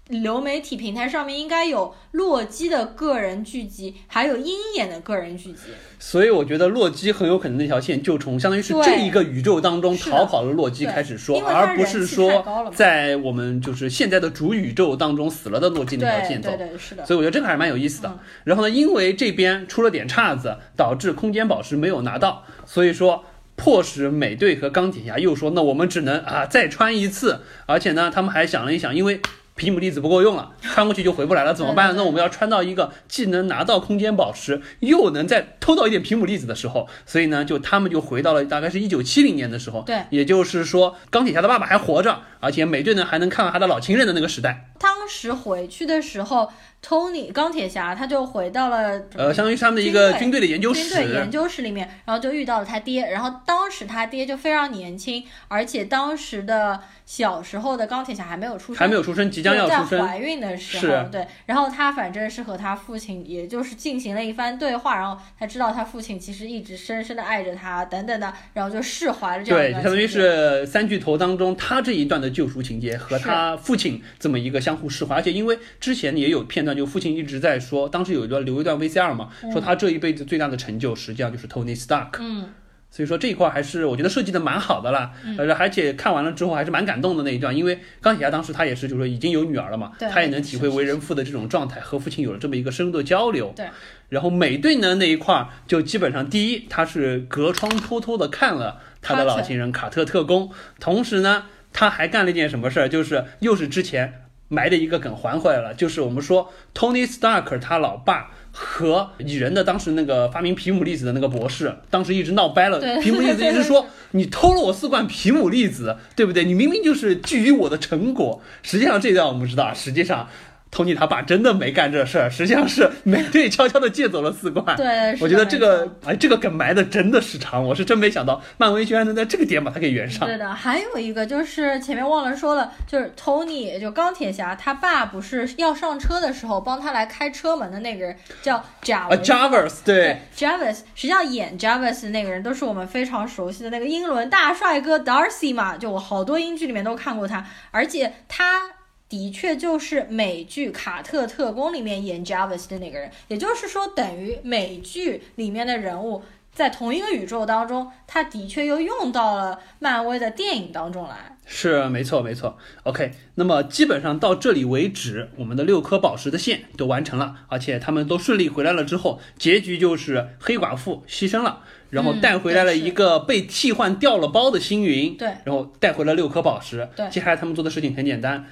Speaker 1: 流媒体平台上面应该有洛基的个人剧集，还有鹰眼的个人剧集。
Speaker 2: 所以我觉得洛基很有可能那条线就从相当于是这一个宇宙当中逃跑了洛基开始说，而不是说在我们就是现在的主宇宙当中死了的洛基那条线走
Speaker 1: 对。对，是的。
Speaker 2: 所以我觉得这个还是蛮有意思的。
Speaker 1: 嗯
Speaker 2: 然后呢，因为这边出了点岔子，导致空间宝石没有拿到，所以说迫使美队和钢铁侠又说，那我们只能啊再穿一次。而且呢，他们还想了一想，因为。皮姆粒子不够用了，穿过去就回不来了，怎么办？那我们要穿到一个既能拿到空间宝石，又能再偷到一点皮姆粒子的时候，所以呢，就他们就回到了大概是一九七零年的时候，
Speaker 1: 对。
Speaker 2: 也就是说钢铁侠的爸爸还活着，而且美队呢还能看到他的老情人的那个时代，
Speaker 1: 当时回去的时候，Tony 钢铁侠他就回到了
Speaker 2: 呃，相当于是他们的一个
Speaker 1: 军
Speaker 2: 军队的研究室，
Speaker 1: 军队研究室里面，然后就遇到了他爹，然后当时他爹就非常年轻，而且当时的小时候的钢铁侠还没有出生，
Speaker 2: 还没有出生，即将要出生。
Speaker 1: 在怀孕的时候，对，然后他反正是和他父亲，也就是进行了一番对话，然后他知道他父亲其实一直深深的爱着他，等等的，然后就释怀了这样
Speaker 2: 对，
Speaker 1: 一段
Speaker 2: 相当于是三巨头当中他这一段的救赎情节和他父亲这么一个相互释怀，而且因为之前也有片段，就父亲一直在说，当时有一段留一段 VCR 嘛，说他这一辈子最大的成就实际上就是 Tony Stark。
Speaker 1: 嗯，
Speaker 2: 所以说这一块还是我觉得设计的蛮好的啦，呃，而且看完了之后还是蛮感动的那一段，因为钢铁侠当时他也是就是说已经有女儿了嘛，他也能体会为人父的这种状态，和父亲有了这么一个深入的交流。
Speaker 1: 对，
Speaker 2: 然后美队呢那一块儿就基本上第一，他是隔窗偷偷的看了他的老情人卡特特工，同时呢他还干了一件什么事儿，就是又是之前埋的一个梗还回来了，就是我们说 Tony Stark 他老爸。和蚁人的当时那个发明皮姆粒子的那个博士，当时一直闹掰了。皮姆粒子一直说 你偷了我四罐皮姆粒子，对不对？你明明就是觊觎我的成果。实际上这段我们不知道，实际上托尼他爸真的没干这事儿，实际上是美队悄悄的借走了四罐。
Speaker 1: 对，
Speaker 2: 我觉得这个哎，这个梗埋的真的是长，我是真没想到漫威居然能在这个点把它给圆上。
Speaker 1: 对的，还有一个就是前面忘了说了，就是 Tony 就钢铁侠他爸不是要上车的时候帮他来开车门的那个人叫贾
Speaker 2: 啊
Speaker 1: 维斯
Speaker 2: ，Jarvis 对
Speaker 1: ，Jarvis，实际上演 Jarvis 的那个人都是我们非常熟悉的那个英伦大帅哥 Darcy 嘛，就我好多英剧里面都看过他，而且他的确就是美剧《卡特特工》里面演 Jarvis 的那个人，也就是说，等于美剧里面的人物在同一个宇宙当中，他的确又用到了漫威的电影当中来。
Speaker 2: 是没错没错。OK，那么基本上到这里为止，我们的六颗宝石的线都完成了，而且他们都顺利回来了之后，结局就是黑寡妇牺牲了。然后
Speaker 1: 嗯
Speaker 2: 带回来了一个被替换掉了包的星云，
Speaker 1: 对
Speaker 2: 然后带回了六颗宝石。
Speaker 1: 对
Speaker 2: 接下来他们做的事情很简单，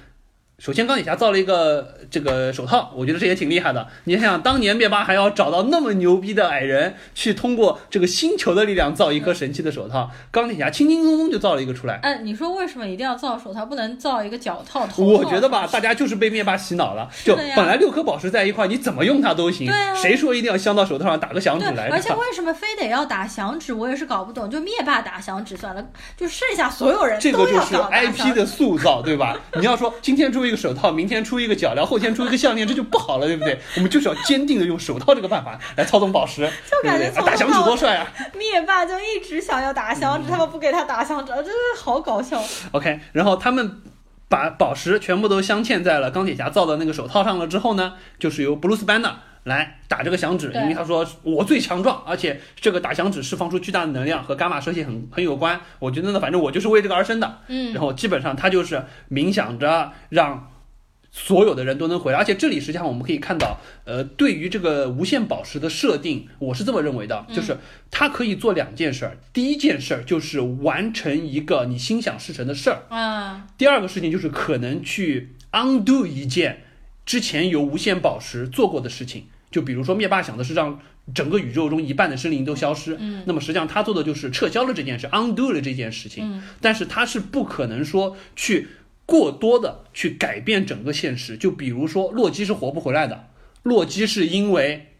Speaker 2: 首先，钢铁侠造了一个这个手套，我觉得这也挺厉害的。你想想，当年灭霸还要找到那么牛逼的矮人，去通过这个星球的力量造一颗神奇的手套，钢铁侠轻轻松松就造了一个出来。
Speaker 1: 哎，你说为什么一定要造手套，不能造一个脚套、头套？
Speaker 2: 我觉得吧，大家就是被灭霸洗脑了。就本来六颗宝石在一块，你怎么用它都行。
Speaker 1: 对啊。
Speaker 2: 谁说一定要镶到手套上打个响指来？
Speaker 1: 而且为什么非得要打响指？我也是搞不懂。就灭霸打响指算了，就剩下所有人
Speaker 2: 这个就是 IP 的塑造，对吧？你要说今天出一个手套，明天。出一个脚镣，后天出一个项链，这就不好了，对不对？我们就是要坚定的用手套这个办法来操纵宝石，
Speaker 1: 就感觉
Speaker 2: 打响指多帅啊！
Speaker 1: 灭霸就一直想要打响指，他们不给他打响指，真是好搞笑。
Speaker 2: OK，然后他们把宝石全部都镶嵌在了钢铁侠造的那个手套上了之后呢，就是由布鲁斯班纳来打这个响指，因为他说我最强壮，而且这个打响指释放出巨大的能量和伽马射线很很有关。我觉得呢，反正我就是为这个而生的。
Speaker 1: 嗯，
Speaker 2: 然后基本上他就是冥想着让。所有的人都能回来，而且这里实际上我们可以看到，呃，对于这个无限宝石的设定，我是这么认为的，就是它可以做两件事儿。第一件事儿就是完成一个你心想事成的事儿，
Speaker 1: 啊。
Speaker 2: 第二个事情就是可能去 undo 一件之前由无限宝石做过的事情，就比如说灭霸想的是让整个宇宙中一半的生灵都消失，
Speaker 1: 嗯，
Speaker 2: 那么实际上他做的就是撤销了这件事，undo 了这件事情，
Speaker 1: 嗯，
Speaker 2: 但是他是不可能说去。过多的去改变整个现实，就比如说洛基是活不回来的，洛基是因为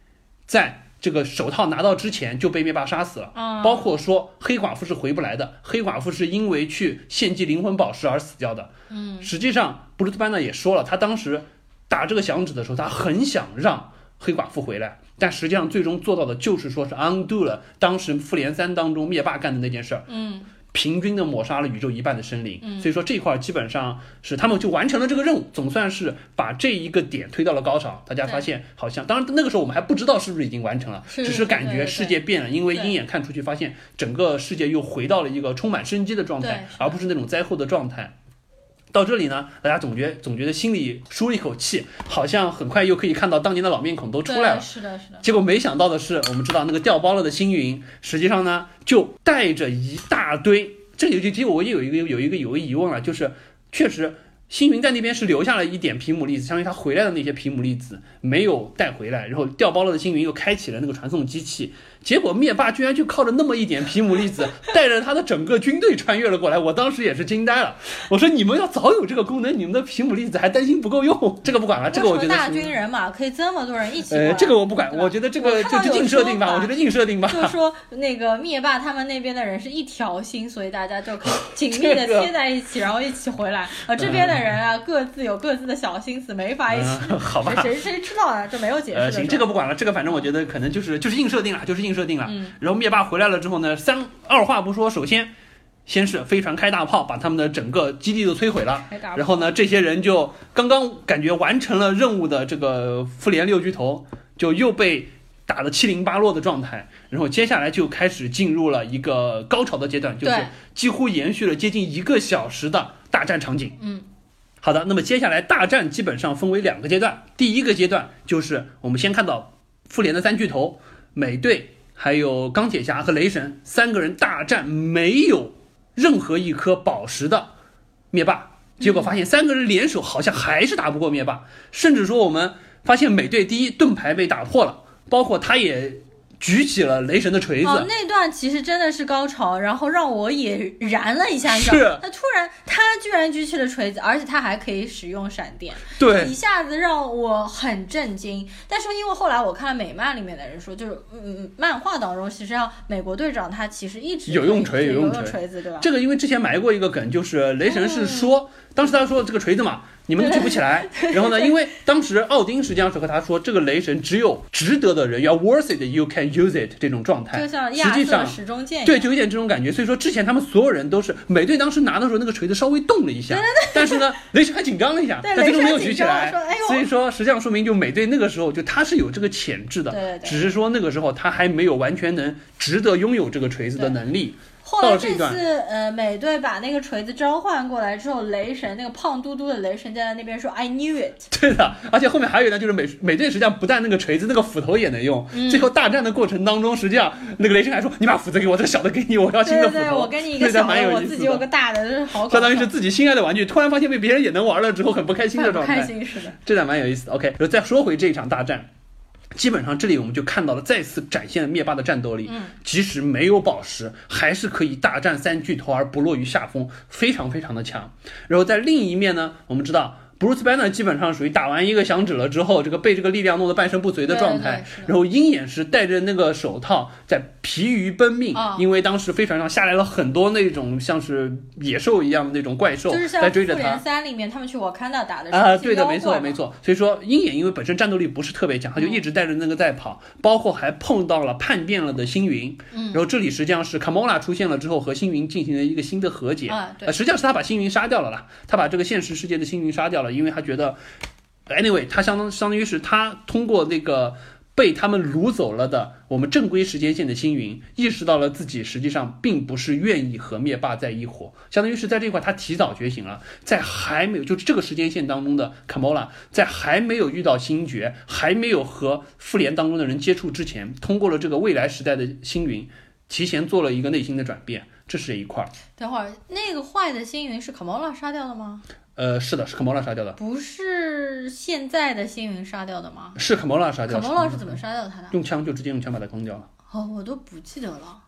Speaker 2: 在这个手套拿到之前就被灭霸杀死了，包括说黑寡妇是回不来的，黑寡妇是因为去献祭灵魂宝石而死掉的，
Speaker 1: 嗯，
Speaker 2: 实际上布鲁斯班纳也说了，他当时打这个响指的时候，他很想让黑寡妇回来，但实际上最终做到的就是说是 undo 了当时复联三当中灭霸干的那件事儿，
Speaker 1: 嗯。
Speaker 2: 平均的抹杀了宇宙一半的生灵，所以说这块基本上是他们就完成了这个任务，总算是把这一个点推到了高潮。大家发现好像，当然那个时候我们还不知道是不是已经完成了，只
Speaker 1: 是
Speaker 2: 感觉世界变了，因为鹰眼看出去发现整个世界又回到了一个充满生机的状态，而不是那种灾后的状态。到这里呢，大家总觉总觉得心里舒了一口气，好像很快又可以看到当年的老面孔都出来了。
Speaker 1: 是的，是的。
Speaker 2: 结果没想到的是，我们知道那个掉包了的星云，实际上呢就带着一大堆。这里就其实我也有一个有一个有个疑问了，就是确实星云在那边是留下了一点皮姆粒子，相当于他回来的那些皮姆粒子没有带回来，然后掉包了的星云又开启了那个传送机器。结果灭霸居然就靠着那么一点皮姆粒子，带着他的整个军队穿越了过来。我当时也是惊呆了。我说你们要早有这个功能，你们的皮姆粒子还担心不够用？这个不管了，这个我觉得
Speaker 1: 大军人马可以这么多人一起。
Speaker 2: 呃，这个我不管，我觉得这个就就硬设定吧。我觉得硬设定吧。
Speaker 1: 就说那个灭霸他们那边的人是一条心，所以大家就可以紧密的贴 在一起，然后一起回来。呃，这边的人啊，各自有各自的小心思，没法一起。
Speaker 2: 好吧。
Speaker 1: 谁谁知道啊？这没有解释。
Speaker 2: 呃，行，这个不管了，这个反正我觉得可能就是就是硬设定了，就是硬设定了。
Speaker 1: 嗯。
Speaker 2: 然后。灭霸回来了之后呢，三二话不说，首先先是飞船开大炮，把他们的整个基地都摧毁了。然后呢，这些人就刚刚感觉完成了任务的这个复联六巨头，就又被打得七零八落的状态。然后接下来就开始进入了一个高潮的阶段，就是几乎延续了接近一个小时的大战场景。
Speaker 1: 嗯，
Speaker 2: 好的，那么接下来大战基本上分为两个阶段，第一个阶段就是我们先看到复联的三巨头美队。还有钢铁侠和雷神三个人大战，没有任何一颗宝石的灭霸，结果发现三个人联手好像还是打不过灭霸，甚至说我们发现美队第一盾牌被打破了，包括他也。举起了雷神的锤子，
Speaker 1: 哦，那段其实真的是高潮，然后让我也燃了一下。
Speaker 2: 是，
Speaker 1: 他突然，他居然举起了锤子，而且他还可以使用闪电，
Speaker 2: 对，
Speaker 1: 一下子让我很震惊。但是因为后来我看美漫里面的人说，就是嗯，漫画当中，其实上美国队长他其实一直
Speaker 2: 有用锤，
Speaker 1: 有
Speaker 2: 用
Speaker 1: 锤子，对吧？
Speaker 2: 这个因为之前埋过一个梗，就是雷神是说，当时他说这个锤子嘛。你们都举不起来，然后呢？因为当时奥丁实际上是和他说，这个雷神只有值得的人要 worth it，you can use it 这种状态。
Speaker 1: 就像
Speaker 2: 实际上对，就有点这种感觉。所以说之前他们所有人都是美队当时拿的时候，那个锤子稍微动了一下，但是呢，雷神还紧张了一下，但最终没有举起来。所以说实际上说明就美队那个时候就他是有这个潜质的，只是说那个时候他还没有完全能值得拥有这个锤子的能力。
Speaker 1: 后来这次，呃，美队把那个锤子召唤过来之后，雷神那个胖嘟嘟的雷神站在那边说 “I knew it”，
Speaker 2: 对的，而且后面还有一段就是美美队实际上不但那个锤子，那个斧头也能用。
Speaker 1: 嗯
Speaker 2: 最后大战的过程当中，实际上那个雷神还说：“你把斧子给我，这个小的给你，我要新
Speaker 1: 对对对，
Speaker 2: 的斧头。”
Speaker 1: 我给你一个小的，我自己有个大的，这是好，
Speaker 2: 相当于是自己心爱的玩具，突然发现被别人也能玩了之后，很不开心的状态。
Speaker 1: 开心似的。
Speaker 2: 这点蛮有意思的。OK，然后再说回这一场大战，基本上这里我们就看到了再次展现了灭霸的战斗力。
Speaker 1: 嗯，
Speaker 2: 即使没有宝石，还是可以大战三巨头而不落于下风，非常非常的强。然后在另一面呢，我们知道。Bruce Banner 基本上属于打完一个响指了之后，这个被这个力量弄得半身不遂的状态。然后鹰眼是戴着那个手套在疲于奔命，
Speaker 1: 啊
Speaker 2: 因为当时飞船上下来了很多那种像是野兽一样的那种怪兽在追着他。
Speaker 1: 三里面他们去瓦坎达打的
Speaker 2: 啊，对的，没错没错。所以说，鹰眼因为本身战斗力不是特别强，他就一直带着那个在跑，包括还碰到了叛变了的星云。
Speaker 1: 嗯
Speaker 2: 然后这里实际上是卡莫拉出现了之后，和星云进行了一个新的和解。
Speaker 1: 啊
Speaker 2: 实际上是他把星云杀掉了啦，他把这个现实世界的星云杀掉了，因为他觉得，anyway，他相当相当于是他通过那个。被他们掳走了的我们正规时间线的星云，意识到了自己实际上并不是愿意和灭霸在一伙，相当于是在这块他提早觉醒了，在还没有就是这个时间线当中的卡莫拉，在还没有遇到星爵，还没有和复联当中的人接触之前，通过了这个未来时代的星云，提前做了一个内心的转变，这是一块儿。
Speaker 1: 等会儿那个坏的星云是卡莫拉杀掉的吗？
Speaker 2: 呃，是的，是卡莫拉杀掉的，
Speaker 1: 不是现在的星云杀掉的吗？
Speaker 2: 是卡莫拉杀掉的。
Speaker 1: 卡莫拉是怎么杀掉他的？
Speaker 2: 用枪就直接用枪把他攻掉了。
Speaker 1: 哦，我都不记得了。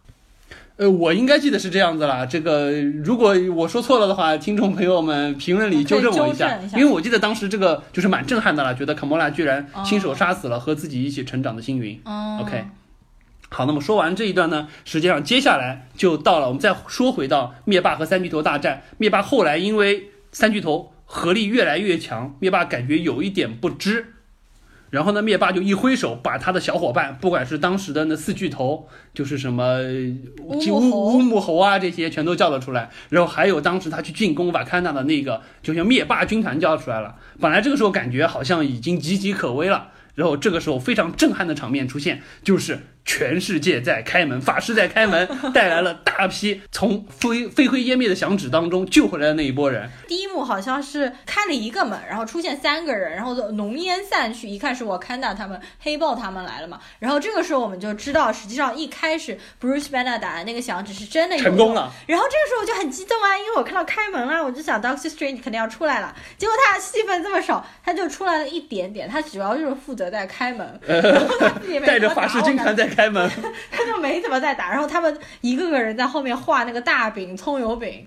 Speaker 2: 呃，我应该记得是这样子啦。这个如果我说错了的话，听众朋友们评论里纠正我一下因为我记得当时这个就是蛮震撼的啦，觉得卡莫拉居然亲手杀死了和自己一起成长的星云。
Speaker 1: 哦
Speaker 2: OK 好，那么说完这一段呢，实际上接下来就到了我们再说回到灭霸和三巨头大战。灭霸后来因为三巨头合力越来越强，灭霸感觉有一点不支。然后呢，灭霸就一挥手，把他的小伙伴，不管是当时的那四巨头，就是什么
Speaker 1: 乌
Speaker 2: 乌
Speaker 1: 木猴
Speaker 2: 啊这些，全都叫了出来。然后还有当时他去进攻瓦坎达的那个，就像灭霸军团叫出来了。本来这个时候感觉好像已经岌岌可危了，然后这个时候非常震撼的场面出现，就是全世界在开门，法师在开门，带来了大批从灰飞灰烟灭的响指当中救回来的那一波人。
Speaker 1: 第一幕好像是开了一个门，然后出现三个人，然后浓烟散去，一看是我看到他们、黑豹他们来了嘛。然后这个时候我们就知道，实际上一开始 Bruce Banner 打的那个响指是真的有
Speaker 2: 成功了。
Speaker 1: 然后这个时候我就很激动啊，因为我看到开门了，我就想 Doctor Strange 肯定要出来了。结果他戏份这么少，他就出来了一点点，他主要就是负责在开门，然后他自己没
Speaker 2: 带着法师军团在开门，
Speaker 1: 他就没怎么在打，然后他们一个个人在后面画那个大饼、葱油饼。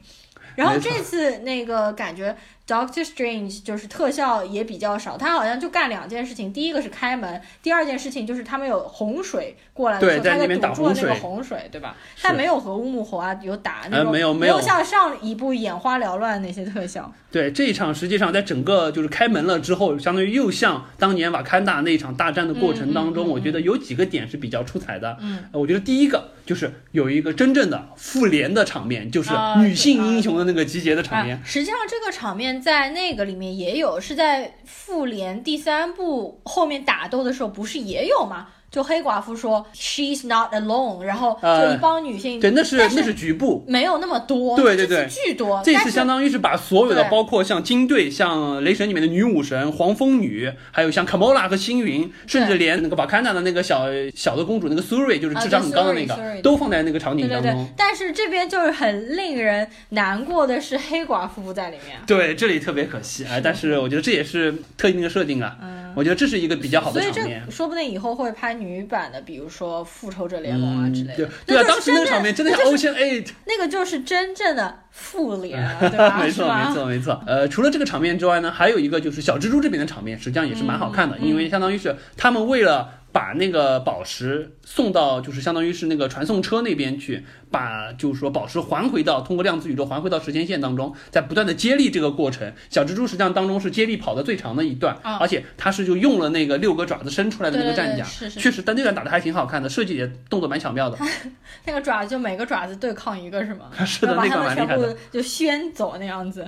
Speaker 1: 然后这次那个感觉 Doctor Strange 就是特效也比较少，他好像就干两件事情，第一个是开门，第二件事情就是他们有洪水过来的时候，他就
Speaker 2: 在
Speaker 1: 堵住了那个
Speaker 2: 洪水
Speaker 1: 对吧？
Speaker 2: 是
Speaker 1: 但没有和乌木猴啊有打那
Speaker 2: 呃
Speaker 1: 种，
Speaker 2: 没有没有
Speaker 1: 像上一部眼花缭乱那些特效。
Speaker 2: 对这一场，实际上在整个就是开门了之后，相当于又像当年瓦坎达那一场大战的过程当中，
Speaker 1: 嗯嗯嗯
Speaker 2: 我觉得有几个点是比较出彩的。
Speaker 1: 嗯，
Speaker 2: 呃我觉得第一个就是有一个真正的复联的场面，就是
Speaker 1: 啊
Speaker 2: 女性英雄的那个集结的场面。
Speaker 1: 啊。实际上，这个场面在那个里面也有，是在复联第三部后面打斗的时候，不是也有吗？就黑寡妇说 “She's not alone”，然后就一帮女性，
Speaker 2: 对，那是
Speaker 1: 是
Speaker 2: 那是局部。
Speaker 1: 没有那么多，
Speaker 2: 对对对
Speaker 1: 巨多。
Speaker 2: 这次相当于是把所有的，包括像金队、像雷神里面的女武神、黄蜂女，还有像卡莫拉和星云，甚至连那个瓦坎达的那个小小的公主那个苏瑞，就是智商很高的那个，都放在那个场
Speaker 1: 对对
Speaker 2: 景当中
Speaker 1: 对对。，但是这边就是很令人难过的是黑寡妇不在里面。
Speaker 2: 对，这里特别可惜哎，但是我觉得这也是特定的设定啊。
Speaker 1: 嗯，
Speaker 2: 我觉得这是一个比较好的
Speaker 1: 所以
Speaker 2: 场面
Speaker 1: 这。说不定以后会拍女版的，比如说复仇者联盟啊之类
Speaker 2: 对
Speaker 1: 的。
Speaker 2: 对啊，
Speaker 1: 就是
Speaker 2: 当时那个场面真的像 Ocean Eight，
Speaker 1: 那个就是真正的复联了，对吧？
Speaker 2: 没错没错没错。呃，除了这个场面之外呢，还有一个就是小蜘蛛这边的场面，实际上也是蛮好看的，
Speaker 1: 嗯
Speaker 2: 因为相当于是他们为了。把那个宝石送到，就是相当于是那个传送车那边去，把就是说宝石还回到通过量子宇宙还回到时间线当中，在不断的接力这个过程，小蜘蛛实际上当中是接力跑的最长的一段，
Speaker 1: 啊
Speaker 2: 而且它是就用了那个六个爪子伸出来的那个战甲，确实，但那段打的还挺好看的，设计也动作蛮巧妙的。
Speaker 1: 那个爪子就每个爪子对抗一个是吗？
Speaker 2: 是的，那个蛮厉害的。
Speaker 1: 就掀走那样子。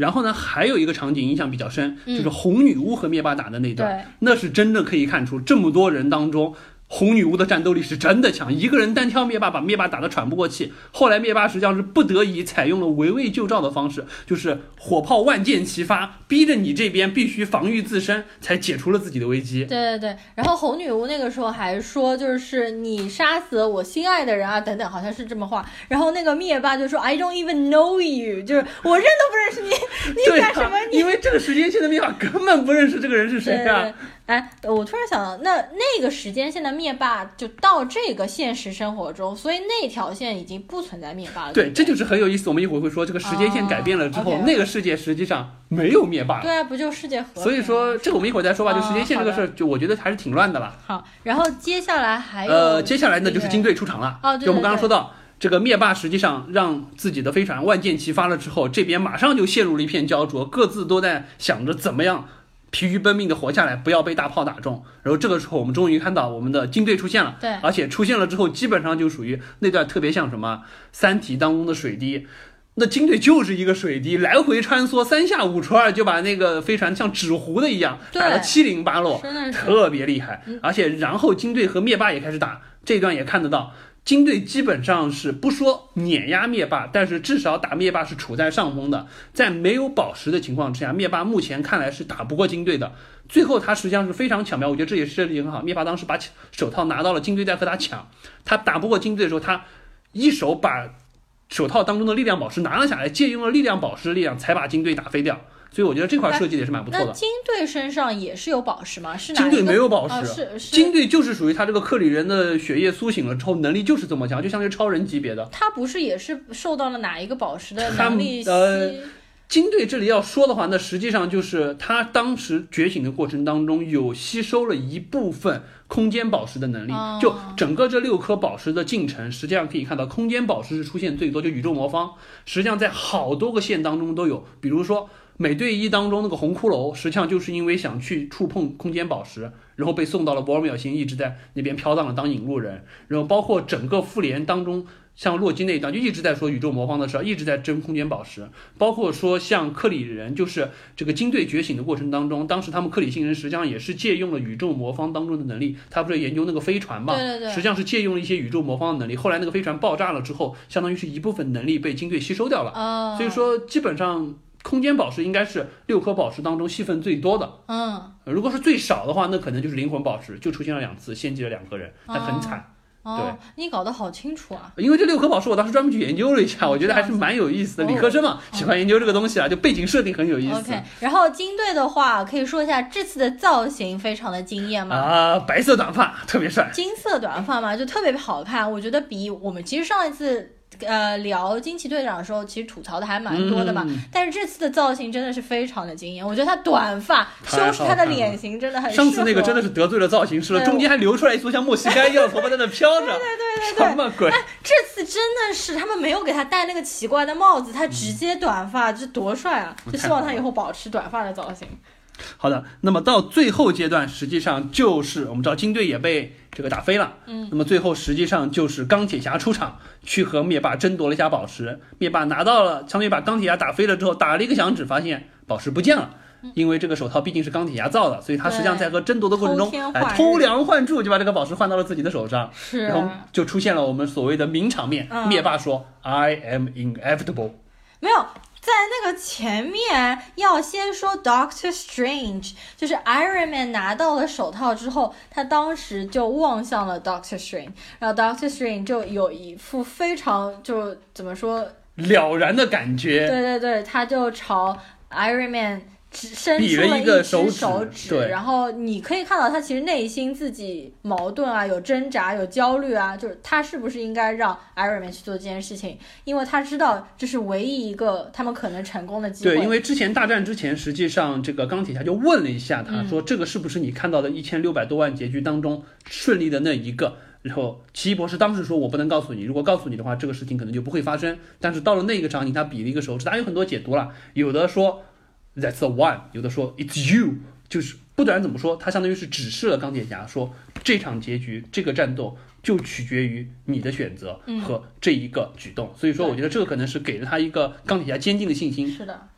Speaker 2: 然后呢，还有一个场景印象比较深，
Speaker 1: 嗯
Speaker 2: 就是红女巫和灭霸打的那段，
Speaker 1: 对，
Speaker 2: 那是真的可以看出这么多人当中，红女巫的战斗力是真的强，一个人单挑灭霸，把灭霸打得喘不过气。后来灭霸实际上是不得已采用了围魏救赵的方式，就是火炮万箭齐发，逼着你这边必须防御自身，才解除了自己的危机。
Speaker 1: 对对对，然后红女巫那个时候还说，就是你杀死我心爱的人啊，等等，好像是这么话。然后那个灭霸就说，I don't even know you，就是我认都不认识你，你干什么？你
Speaker 2: 因为这个时间线的灭霸根本不认识这个人是谁啊。
Speaker 1: 哎，我突然想到，那那个时间线的灭霸就到这个现实生活中，所以那条线已经不存在灭霸了。
Speaker 2: 对，这就是很有意思。我们一会儿会说，这个时间线改变了之后，那个世界实际上没有灭霸。
Speaker 1: 对啊，不就世界和？
Speaker 2: 所以说，这个我们一会儿再说吧。就时间线这个事儿，就我觉得还是挺乱的吧。
Speaker 1: 好，然后接下来还有
Speaker 2: 呃，接下来呢就是金队出场了。
Speaker 1: 哦，对。
Speaker 2: 就我们刚刚说到，这个灭霸实际上让自己的飞船万箭齐发了之后，这边马上就陷入了一片焦灼，各自都在想着怎么样。疲于奔命的活下来，不要被大炮打中。然后这个时候，我们终于看到我们的金队出现了。
Speaker 1: 对，
Speaker 2: 而且出现了之后，基本上就属于那段特别像什么《三体》当中的水滴。那金队就是一个水滴，来回穿梭，三下五除二就把那个飞船像纸糊的一样打得七零八落，特别厉害。而且然后金队和灭霸也开始打，这段也看得到。金队基本上是不说碾压灭霸，但是至少打灭霸是处在上风的。在没有宝石的情况之下，灭霸目前看来是打不过金队的。最后他实际上是非常巧妙，我觉得这也是设计很好。灭霸当时把手套拿到了，金队在和他抢，他打不过金队的时候，他一手把手套当中的力量宝石拿了下来，借用了力量宝石的力量，才把金队打飞掉。所以我觉得这块设计也是蛮不错的。那
Speaker 1: 金队身上也是有宝石吗？是
Speaker 2: 金队没有宝石，
Speaker 1: 是是。
Speaker 2: 金队就是属于他这个克里人的血液苏醒了之后，能力就是这么强，就相当于超人级别的。
Speaker 1: 他不是也是受到了哪一个宝石的能力
Speaker 2: 呃，金队这里要说的话，那实际上就是他当时觉醒的过程当中有吸收了一部分空间宝石的能力。就整个这六颗宝石的进程，实际上可以看到空间宝石是出现最多，就宇宙魔方，实际上在好多个线当中都有，比如说。美队一当中那个红骷髅，实际上就是因为想去触碰空间宝石，然后被送到了博尔秒星，一直在那边飘荡了当引路人。然后包括整个复联当中，像洛基那一段就一直在说宇宙魔方的事儿，一直在争空间宝石。包括说像克里人，就是这个金队觉醒的过程当中，当时他们克里星人实际上也是借用了宇宙魔方当中的能力，他不是研究那个飞船嘛？
Speaker 1: 对对对。
Speaker 2: 实际上是借用了一些宇宙魔方的能力。后来那个飞船爆炸了之后，相当于是一部分能力被金队吸收掉了。
Speaker 1: 哦。
Speaker 2: 所以说基本上。空间宝石应该是六颗宝石当中戏份最多的。
Speaker 1: 嗯，
Speaker 2: 如果是最少的话，那可能就是灵魂宝石，就出现了两次，献祭了两个人，那很惨。
Speaker 1: 哦，你搞得好清楚啊！
Speaker 2: 因为这六颗宝石，我当时专门去研究了一下，我觉得还是蛮有意思的。理科生嘛，喜欢研究这个东西啊，就背景设定很有意思。
Speaker 1: OK，然后金队的话，可以说一下这次的造型非常的惊艳吗？
Speaker 2: 啊，白色短发特别帅，
Speaker 1: 金色短发嘛，就特别好看。我觉得比我们其实上一次。呃，聊惊奇队长的时候，其实吐槽的还蛮多的嘛。但是这次的造型真的是非常的惊艳，我觉得他短发修饰他的脸型真的很。
Speaker 2: 上次那个真的是得罪了造型师了，中间还留出来一撮像墨西哥一样的头发在那飘着。对
Speaker 1: 对对对对。
Speaker 2: 什么鬼？
Speaker 1: 这次真的是他们没有给他戴那个奇怪的帽子，他直接短发，这多帅啊！就希望他以后保持短发的造型。
Speaker 2: 好的，那么到最后阶段，实际上就是我们知道金队也被这个打飞了，
Speaker 1: 嗯，
Speaker 2: 那么最后实际上就是钢铁侠出场，去和灭霸争夺了一下宝石。灭霸拿到了，相当于把钢铁侠打飞了之后，打了一个响指，发现宝石不见了，因为这个手套毕竟是钢铁侠造的，所以他实际上在和争夺的过程中，哎，偷梁换柱就把这个宝石换到了自己的手上，
Speaker 1: 是，
Speaker 2: 然后就出现了我们所谓的名场面，灭霸说：“I am inevitable。”
Speaker 1: 没有。在那个前面要先说 Doctor Strange，就是 Iron Man 拿到了手套之后，他当时就望向了 Doctor Strange，然后 Doctor Strange 就有一副非常就怎么说
Speaker 2: 了然的感觉。
Speaker 1: 对对对，他就朝 Iron Man。伸出
Speaker 2: 了
Speaker 1: 一只
Speaker 2: 手
Speaker 1: 指，然后你可以看到他其实内心自己矛盾啊，有挣扎，有焦虑啊，就是他是不是应该让 Iron Man 去做这件事情？因为他知道这是唯一一个他们可能成功的机
Speaker 2: 会。对，因为之前大战之前，实际上这个钢铁侠就问了一下他，说这个是不是你看到的一千六百多万结局当中顺利的那一个？然后奇异博士当时说，我不能告诉你，如果告诉你的话，这个事情可能就不会发生。但是到了那个场景，他比了一个手指，当然有很多解读了，有的说。That's the one，有的说 It's you，就是不管怎么说，他相当于是指示了钢铁侠说这场结局，这个战斗就取决于你的选择和这一个举动。所以说，我觉得这个可能是给了他一个钢铁侠坚定的信心。
Speaker 1: 是的。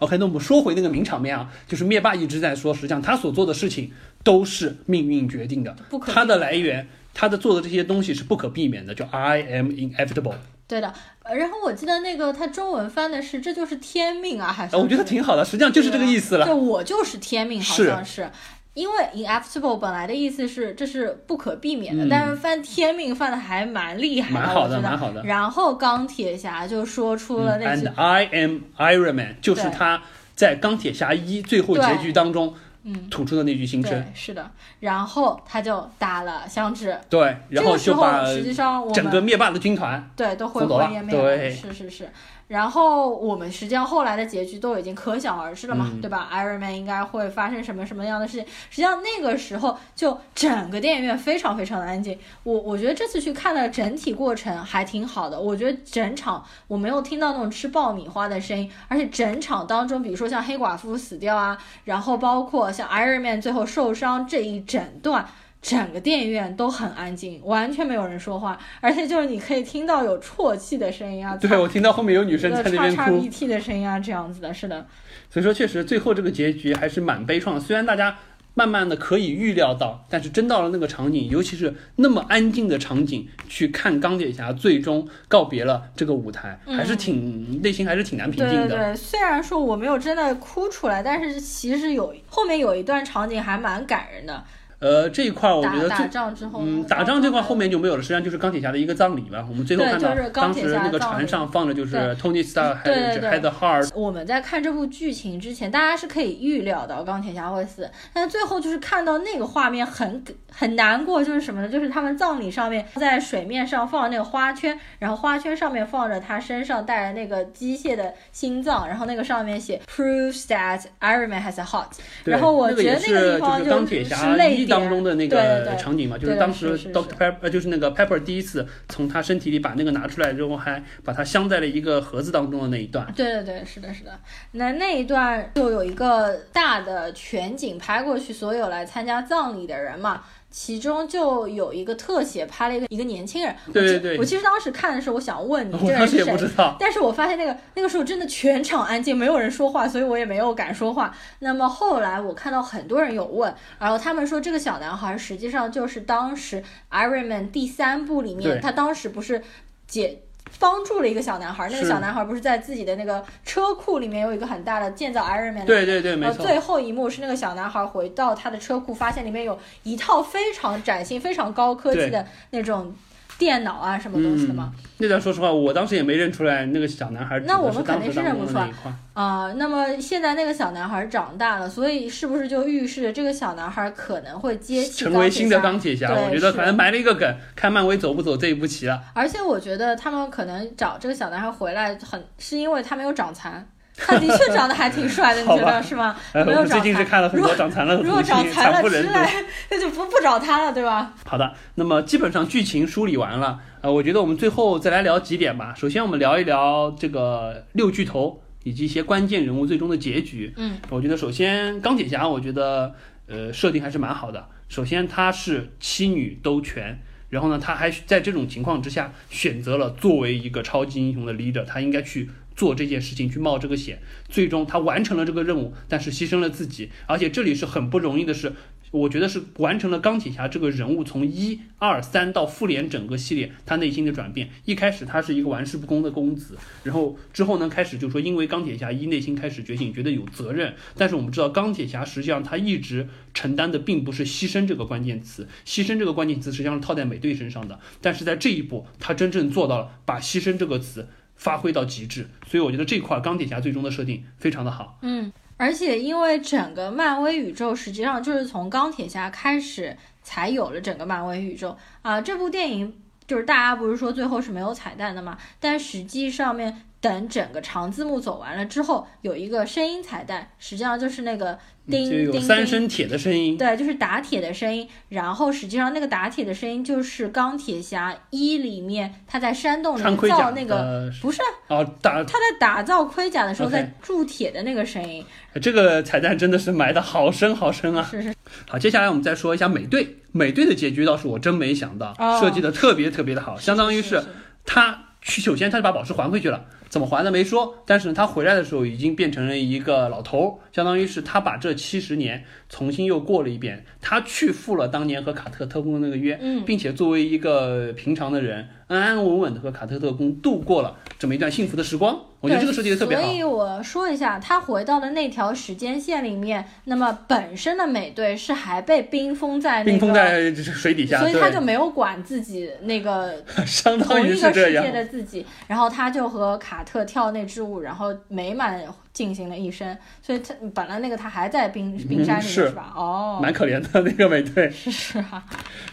Speaker 2: OK，那我们说回那个名场面啊，就是灭霸一直在说，实际上他所做的事情都是命运决定的，
Speaker 1: 不可
Speaker 2: 他的来源，他的做的这些东西是不可避免的，就 I am inevitable。
Speaker 1: 对的，呃然后我记得那个他中文翻的是“这就是天命”啊，还是、
Speaker 2: 呃我觉得挺好的，实际上就是这个意思了。
Speaker 1: 就我就是天命，好像是。因为 inevitable 本来的意思是这是不可避免的，
Speaker 2: 嗯
Speaker 1: 但是翻天命翻的还蛮厉害
Speaker 2: 蛮好的蛮好的
Speaker 1: 然后钢铁侠就说出了那句
Speaker 2: 嗯 And I am Iron Man，就是他在钢铁侠一最后结局当中
Speaker 1: 嗯，
Speaker 2: 吐出的那句心声。
Speaker 1: 对，是的，然后他就打了响指，
Speaker 2: 对，然后就把
Speaker 1: 实际上
Speaker 2: 整个灭霸的军团，
Speaker 1: 对都灰
Speaker 2: 送走了
Speaker 1: 灰烟灭了，
Speaker 2: 对
Speaker 1: 是是是。然后我们实际上后来的结局都已经可想而知了嘛，
Speaker 2: 嗯
Speaker 1: 对吧？Iron Man 应该会发生什么什么样的事情？实际上那个时候就整个电影院非常非常的安静。我我觉得这次去看的整体过程还挺好的，我觉得整场我没有听到那种吃爆米花的声音，而且整场当中，比如说像黑寡妇死掉啊，然后包括像 Iron Man 最后受伤这一整段。整个电影院都很安静，完全没有人说话，而且就是你可以听到有啜泣的声音啊，
Speaker 2: 对我听到后面有女生
Speaker 1: 呃
Speaker 2: 在那边哭
Speaker 1: 的声音啊，这样子的，是的，
Speaker 2: 所以说确实最后这个结局还是蛮悲怆的。虽然大家慢慢的可以预料到，但是真到了那个场景，尤其是那么安静的场景，去看钢铁侠最终告别了这个舞台，
Speaker 1: 嗯
Speaker 2: 还是挺内心还是挺难平静的。
Speaker 1: 对对。虽然说我没有真的哭出来，但是其实有后面有一段场景还蛮感人的。
Speaker 2: 呃，这一块我觉
Speaker 1: 打打
Speaker 2: 得最
Speaker 1: 仗之后，
Speaker 2: 嗯，打仗这块后面就没有了，实际上就是钢铁侠的一个葬礼吧。我们最后
Speaker 1: 对
Speaker 2: 看到当时那个船上放的就是 Tony Stark 还有
Speaker 1: 对对对
Speaker 2: Head Hart，
Speaker 1: 我们在看这部剧情之前，大家是可以预料到钢铁侠会死，但是最后就是看到那个画面很很难过，就是什么呢？就是他们葬礼上面在水面上放那个花圈，然后花圈上面放着他身上带着那个机械的心脏，然后那个上面写 proves that Iron Man has a heart。然后我觉得那个地方
Speaker 2: 就是钢
Speaker 1: 就
Speaker 2: 铁侠
Speaker 1: 是泪
Speaker 2: 一当中的那个场景嘛，就是当时 Doctor Pepper 呃就是那个 Pepper 第一次从他身体里把那个拿出来之后，还把它镶在了一个盒子当中的那一段。
Speaker 1: 对对对，是的，是的。那那一段就有一个大的全景拍过去，所有来参加葬礼的人嘛，其中就有一个特写拍了一个一个年轻人。
Speaker 2: 对对对
Speaker 1: 我其实当时看的时候，我想问你 这人是谁？
Speaker 2: 也不知道，
Speaker 1: 但是我发现那个那个时候真的全场安静，没有人说话，所以我也没有敢说话。那么后来我看到很多人有问，然后他们说这个小男孩实际上就是当时 Iron Man 第三部里面，他当时不是解。帮助了一个小男孩，那个小男孩不是在自己的那个车库里面有一个很大的建造 Iron Man 的
Speaker 2: 对对对，没
Speaker 1: 呃，
Speaker 2: 错。
Speaker 1: 最后一幕是那个小男孩回到他的车库，发现里面有一套非常崭新、非常高科技的那种电脑啊，什么东西的吗。
Speaker 2: 那段说实话，我当时也没认出来那个小男孩
Speaker 1: 那我们肯定是认不出来。啊、那么现在那个小男孩长大了，所以是不是就预示着这个小男孩可能会接替
Speaker 2: 成为新的
Speaker 1: 钢
Speaker 2: 钢铁侠，我觉得
Speaker 1: 是
Speaker 2: 可能埋了一个梗，看漫威走不走这一步棋了。
Speaker 1: 而且我觉得他们可能找这个小男孩回来很，是因为他没有长残。他 的确长得还挺帅的，你觉得是吗？
Speaker 2: 呃，
Speaker 1: 没有
Speaker 2: 最近是。看了很多长残了的
Speaker 1: 如果，长残了之。类，那就不不找他了，对吧？
Speaker 2: 好的，那么基本上剧情梳理完了，呃，我觉得我们最后再来聊几点吧。首先，我们聊一聊这个六巨头以及一些关键人物最终的结局。
Speaker 1: 嗯，
Speaker 2: 我觉得首先钢铁侠，我觉得呃设定还是蛮好的。首先他是七女都全，然后呢，他还在这种情况之下选择了作为一个超级英雄的 leader，他应该去。做这件事情去冒这个险，最终他完成了这个任务，但是牺牲了自己，而且这里是很不容易的是，我觉得是完成了钢铁侠这个人物从一二三到复联整个系列他内心的转变。一开始他是一个玩世不恭的公子，然后之后呢开始就说因为钢铁侠一内心开始觉醒，觉得有责任。但是我们知道钢铁侠实际上他一直承担的并不是牺牲这个关键词，牺牲这个关键词实际上是套在美队身上的。但是在这一步，他真正做到了把牺牲这个词发挥到极致。所以我觉得这块钢铁侠最终的设定非常的好。
Speaker 1: 嗯，而且因为整个漫威宇宙实际上就是从钢铁侠开始才有了整个漫威宇宙啊、这部电影就是大家不是说最后是没有彩蛋的嘛？但实际上面等整个长字幕走完了之后，有一个声音彩蛋，实际上就是那个叮
Speaker 2: 就有。三声铁的声音，
Speaker 1: 对，就是打铁的声音，然后实际上那个打铁的声音就是钢铁侠一里面他在山洞里造那个，
Speaker 2: 的
Speaker 1: 不是
Speaker 2: 哦，打
Speaker 1: 他在打造盔甲的时候在铸铁的那个声音，
Speaker 2: 这个彩蛋真的是埋的好深好深啊！
Speaker 1: 是是
Speaker 2: 好，接下来我们再说一下美队。美队的结局倒是我真没想到，
Speaker 1: 哦
Speaker 2: 设计的特别特别的好，相当于
Speaker 1: 是
Speaker 2: 是他去，首先他就把宝石还回去了，怎么还的没说，但是呢，他回来的时候已经变成了一个老头儿，相当于是他把这七十年重新又过了一遍，他去赴了当年和卡特特工的那个约，
Speaker 1: 嗯
Speaker 2: 并且作为一个平常的人，安安稳稳的和卡特特工度过了这么一段幸福的时光。我觉得这个设计的特别好
Speaker 1: 所。以我说一下，他回到了那条时间线里面，那么本身的美队是还被冰封在那个，
Speaker 2: 冰封在水底下，
Speaker 1: 所以他就，没有管自己那个
Speaker 2: 相当于
Speaker 1: 同一个世界
Speaker 2: 是这样。
Speaker 1: 的自己，然后他就和卡特跳那支舞，然后美满进行了一生。所以他本来那个他还在冰冰山里面、
Speaker 2: 嗯是
Speaker 1: 吧？哦，
Speaker 2: 蛮可怜的那个美队，
Speaker 1: 是 是啊，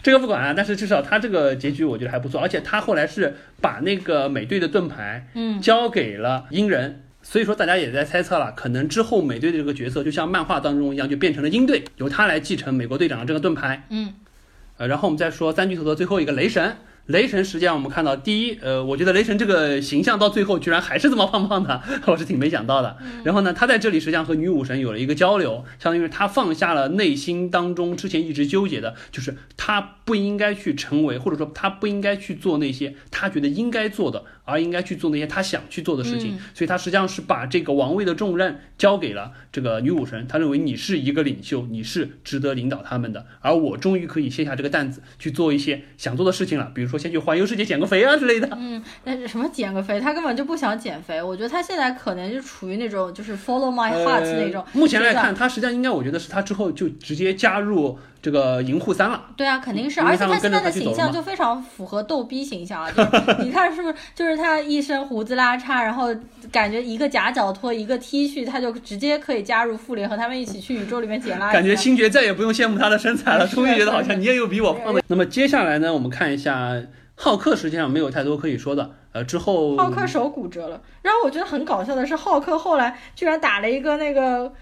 Speaker 2: 这个不管啊，但是至少他这个结局我觉得还不错，而且他后来是把那个美队的盾牌
Speaker 1: 嗯，
Speaker 2: 交给了鹰人，所以说大家也在猜测了，可能之后美队的这个角色就像漫画当中一样，就变成了鹰队，由他来继承美国队长的这个盾牌。
Speaker 1: 嗯，
Speaker 2: 呃，然后我们再说三巨头的最后一个雷神。雷神实际上我们看到，第一，呃，我觉得雷神这个形象到最后居然还是这么胖胖的，我是挺没想到的。然后呢，他在这里实际上和女武神有了一个交流，相当于是他放下了内心当中之前一直纠结的，就是他不应该去成为，或者说他不应该去做那些他觉得应该做的，而应该去做那些他想去做的事情。
Speaker 1: 嗯
Speaker 2: 所以他实际上是把这个王位的重任交给了这个女武神，他认为你是一个领袖，你是值得领导他们的，而我终于可以卸下这个担子去做一些想做的事情了，比如说先去环游世界减个肥啊之类的。
Speaker 1: 嗯，但是什么减个肥，他根本就不想减肥。我觉得他现在可能就处于那种就是 follow my heart 那种、
Speaker 2: 呃目前来看，他实际上应该，我觉得是他之后就直接加入这个银护三了。
Speaker 1: 对啊，肯定是，而且他现在的形象就非常符合逗逼形象啊！就 你看是不是？就是他一身胡子拉碴，然后感觉一个夹脚拖，一个 T 恤，他就直接可以加入复联，和他们一起去宇宙里面捡垃圾。
Speaker 2: 感觉星爵再也不用羡慕他的身材了，
Speaker 1: 是
Speaker 2: 终于觉得好像你也有比我胖的。那么接下来呢，我们看一下浩克，实际上没有太多可以说的。呃，之后
Speaker 1: 浩克手骨折了，然后我觉得很搞笑的是，浩克后来居然打了一个那个，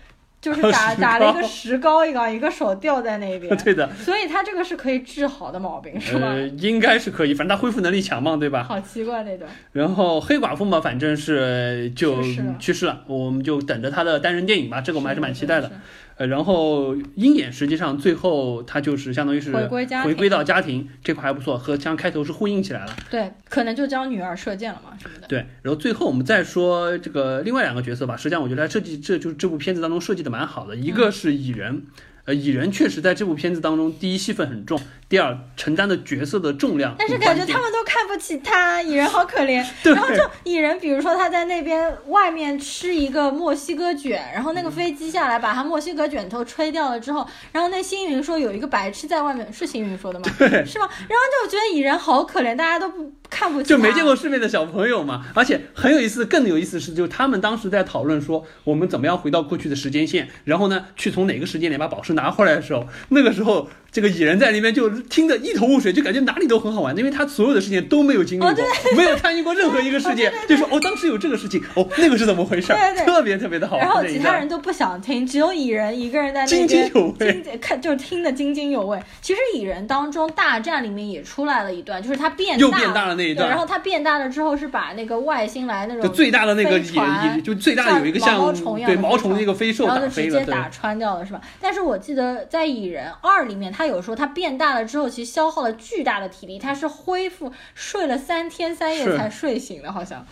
Speaker 1: 就是打
Speaker 2: 石
Speaker 1: 打了一个石膏一样，一个手吊在那边。
Speaker 2: 对的，
Speaker 1: 所以他这个是可以治好的毛病，是吧？
Speaker 2: 呃，应该是可以，反正他恢复能力强嘛，对吧？
Speaker 1: 好奇怪那段。
Speaker 2: 然后黑寡妇嘛，反正是就
Speaker 1: 去世了
Speaker 2: 我们就等着他的单人电影吧，这个我们还是蛮期待的。
Speaker 1: 是。
Speaker 2: 呃，然后鹰眼实际上最后他就是相当于是
Speaker 1: 回归家
Speaker 2: 回归到家庭这块还不错，和像开头是呼应起来了。
Speaker 1: 对，可能就教女儿射箭了嘛什么的。
Speaker 2: 对，然后最后我们再说这个另外两个角色吧。实际上我觉得他设计这就是这部片子当中设计的蛮好的，一个是蚁人。呃，蚁人确实在这部片子当中，第一戏份很重，第二承担的角色的重量。
Speaker 1: 但是感觉他们都看不起他，蚁人好可怜。
Speaker 2: 对
Speaker 1: 然后就蚁人，比如说他在那边外面吃一个墨西哥卷，然后那个飞机下来把他墨西哥卷头吹掉了之后，然后那星云说有一个白痴在外面，是星云说的吗？是吗？然后就觉得蚁人好可怜，大家都不看不起。
Speaker 2: 就没见过世面的小朋友嘛，而且很有意思，更有意思是，就是他们当时在讨论说，我们怎么样回到过去的时间线，然后呢，去从哪个时间点把宝石拿回来的时候，那个时候这个蚁人在里面就听得一头雾水，就感觉哪里都很好玩，因为他所有的事情都没有经历过，
Speaker 1: 哦
Speaker 2: 没有参与过任何一个事件，就说哦，当时有这个事情，哦，那个是怎么回事，
Speaker 1: 对对
Speaker 2: 特别特别的好玩。
Speaker 1: 然后其他人都不想听，只有蚁人一个人在那
Speaker 2: 津
Speaker 1: 边
Speaker 2: 津有味
Speaker 1: 看就听得津津有味。其实蚁人当中大战里面也出来了一段，就是他变大
Speaker 2: 又变大了那段
Speaker 1: 然后他变大了之后是把那个外星来那
Speaker 2: 就
Speaker 1: 种
Speaker 2: 最大的那个
Speaker 1: 飞
Speaker 2: 也
Speaker 1: 船
Speaker 2: 就最大的有一个
Speaker 1: 像毛
Speaker 2: 像
Speaker 1: 毛虫一样
Speaker 2: 对毛虫的一个飞兽
Speaker 1: 然后
Speaker 2: 打飞了，对。
Speaker 1: 就直接打穿掉了，是吧？但是我记得在蚁人二里面，他有说他变大了之后，其实消耗了巨大的体力，他是恢复睡了三天三夜才睡醒的，好像。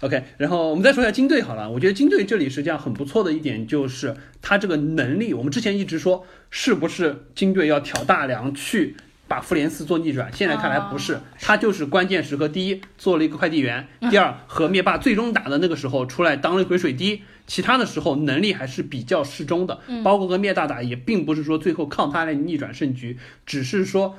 Speaker 2: OK，然后我们再说一下金队好了。我觉得金队这里实际上很不错的一点就是他这个能力，我们之前一直说是不是金队要挑大梁去把复联四做逆转，现在看来不是，他就是关键时刻，第一做了一个快递员，第二和灭霸最终打的那个时候出来当了一回水滴。其他的时候能力还是比较适中的，包括和灭大打也并不是说最后靠他来逆转胜局，只是说